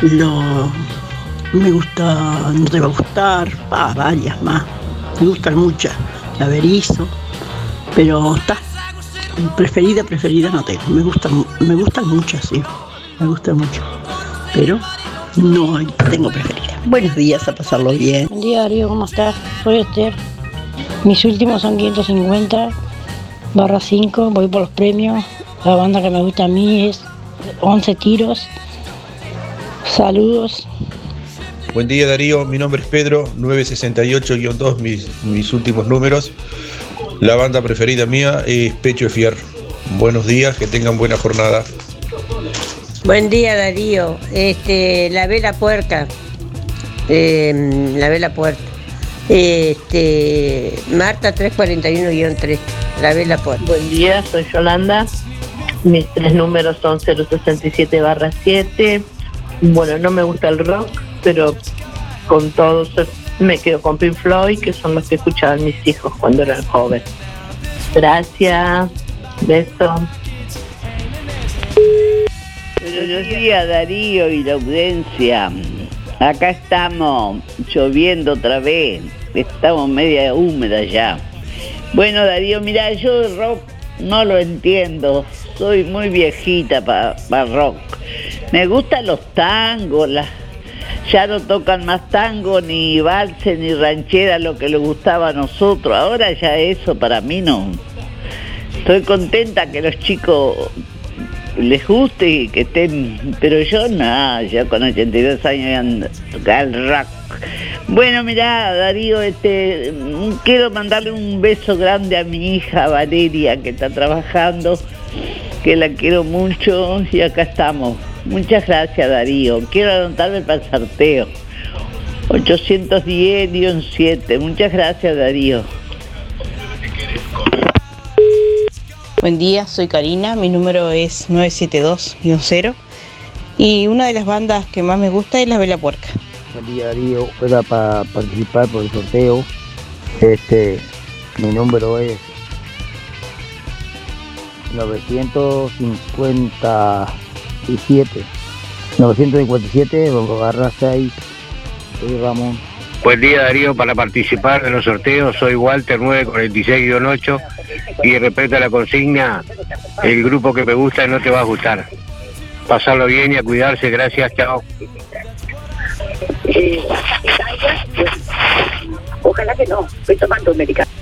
lo. Me gusta, no te va a gustar, ah, varias más. Me gustan muchas. La Berizo, pero está. Preferida, preferida no tengo. Me gustan, me gustan muchas, sí. Me gustan mucho. Pero no tengo preferida. Buenos días, a pasarlo bien. Buen día Darío, ¿cómo estás? Soy Esther. Mis últimos son 550 barra 5, voy por los premios. La banda que me gusta a mí es 11 tiros. Saludos. Buen día Darío, mi nombre es Pedro, 968-2, mis, mis últimos números. La banda preferida mía es Pecho de Fierro. Buenos días, que tengan buena jornada. Buen día Darío, este, la vela puerca, Eh, la vela puerca. Este, Marta 341-3, la vela por. Buen día, soy Yolanda. Mis tres números son 067 barra 7. Bueno, no me gusta el rock, pero con todos me quedo con Pink Floyd, que son los que escuchaban mis hijos cuando eran jóvenes. Gracias. Beso. Buenos días Darío y la audiencia. Acá estamos lloviendo otra vez. Estamos media húmeda ya. Bueno Darío, mira, yo el rock no lo entiendo. Soy muy viejita para rock. Me gustan los tangos, las ya no tocan más tango, ni valse, ni ranchera, lo que le gustaba a nosotros. Ahora ya eso para mí no. Estoy contenta que los chicos les guste y que estén, pero yo no, ya con 82 años ando al rock. Bueno, mira, Darío, este, quiero mandarle un beso grande a mi hija Valeria que está trabajando, que la quiero mucho y acá estamos. Muchas gracias, Darío. Quiero anotarme para el sorteo. 810-7. Muchas gracias, Darío. Buen día, soy Karina, mi número es 972-0 y una de las bandas que más me gusta es La Vela Puerca. Buen día Darío, era para participar por el sorteo. Este, mi número es 957 957 barra 6 soy Ramón. Buen día Darío, para participar en los sorteos soy Walter 946-8 y respecto a la consigna, el grupo que me gusta no te va a gustar. Pasarlo bien y a cuidarse, gracias, chao. Ojalá que no, estoy tomando medicamento.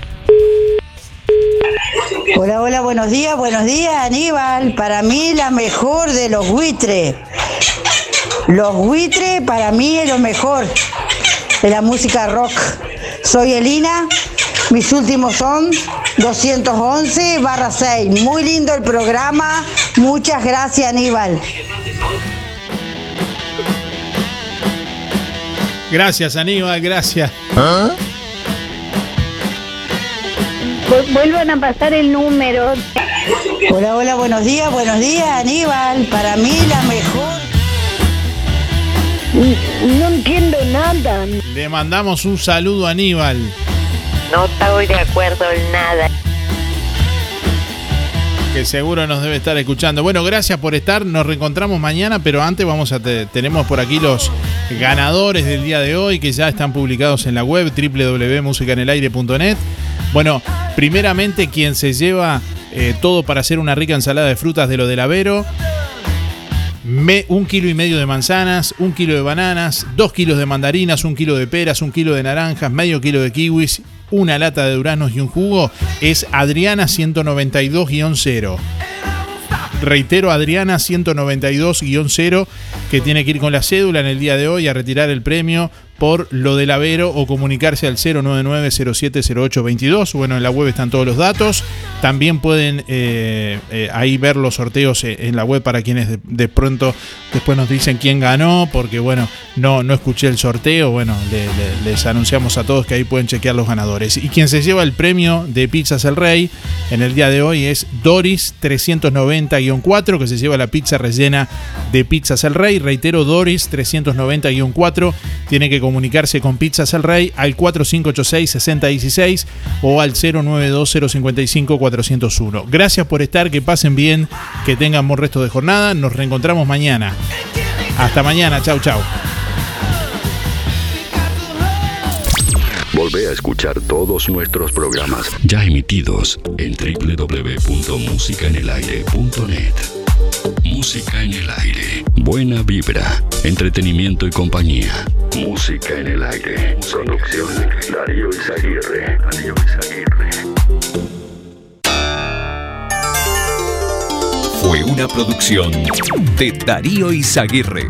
Hola, hola, buenos días, buenos días, Aníbal. Para mí la mejor de los buitres. Los buitres para mí es lo mejor de la música rock. Soy Elina, mis últimos son 211 barra 6. Muy lindo el programa. Muchas gracias, Aníbal. Gracias, Aníbal, gracias. Vuelvan a pasar el número. Hola, hola, buenos días, buenos días, Aníbal. Para mí la mejor. No entiendo nada. Le mandamos un saludo a Aníbal. No estoy de acuerdo en nada. Seguro nos debe estar escuchando. Bueno, gracias por estar. Nos reencontramos mañana, pero antes vamos a te- tenemos por aquí los ganadores del día de hoy que ya están publicados en la web www.musicanelaire.net. Bueno, primeramente quien se lleva eh, todo para hacer una rica ensalada de frutas de lo del Avero. Me- un kilo y medio de manzanas, un kilo de bananas, dos kilos de mandarinas, un kilo de peras, un kilo de naranjas, medio kilo de kiwis, una lata de duranos y un jugo es Adriana 192-0. Reitero, Adriana 192-0, que tiene que ir con la cédula en el día de hoy a retirar el premio por lo del Avero o comunicarse al 099-070822. Bueno, en la web están todos los datos. También pueden eh, eh, ahí ver los sorteos eh, en la web para quienes de, pronto después nos dicen quién ganó, porque bueno, no, no escuché el sorteo. Bueno, le- le- les anunciamos a todos que ahí pueden chequear los ganadores. Y quien se lleva el premio de Pizzas El Rey en el día de hoy es Doris 390-4, que se lleva la pizza rellena de Pizzas El Rey. Reitero, Doris 390-4 tiene que comunicarse con Pizzas El Rey al 4586-6016 o al 092-055-401. Gracias por estar, que pasen bien, que tengan buen resto de jornada. Nos reencontramos mañana. Hasta mañana, chau, chau. Volvé a escuchar todos nuestros programas ya emitidos en www.musicaenelaire.net. Música en el aire. Buena vibra, entretenimiento y compañía. Música en el aire. Producción Darío Izaguirre. Darío Izaguirre. Fue una producción de Darío Izaguirre.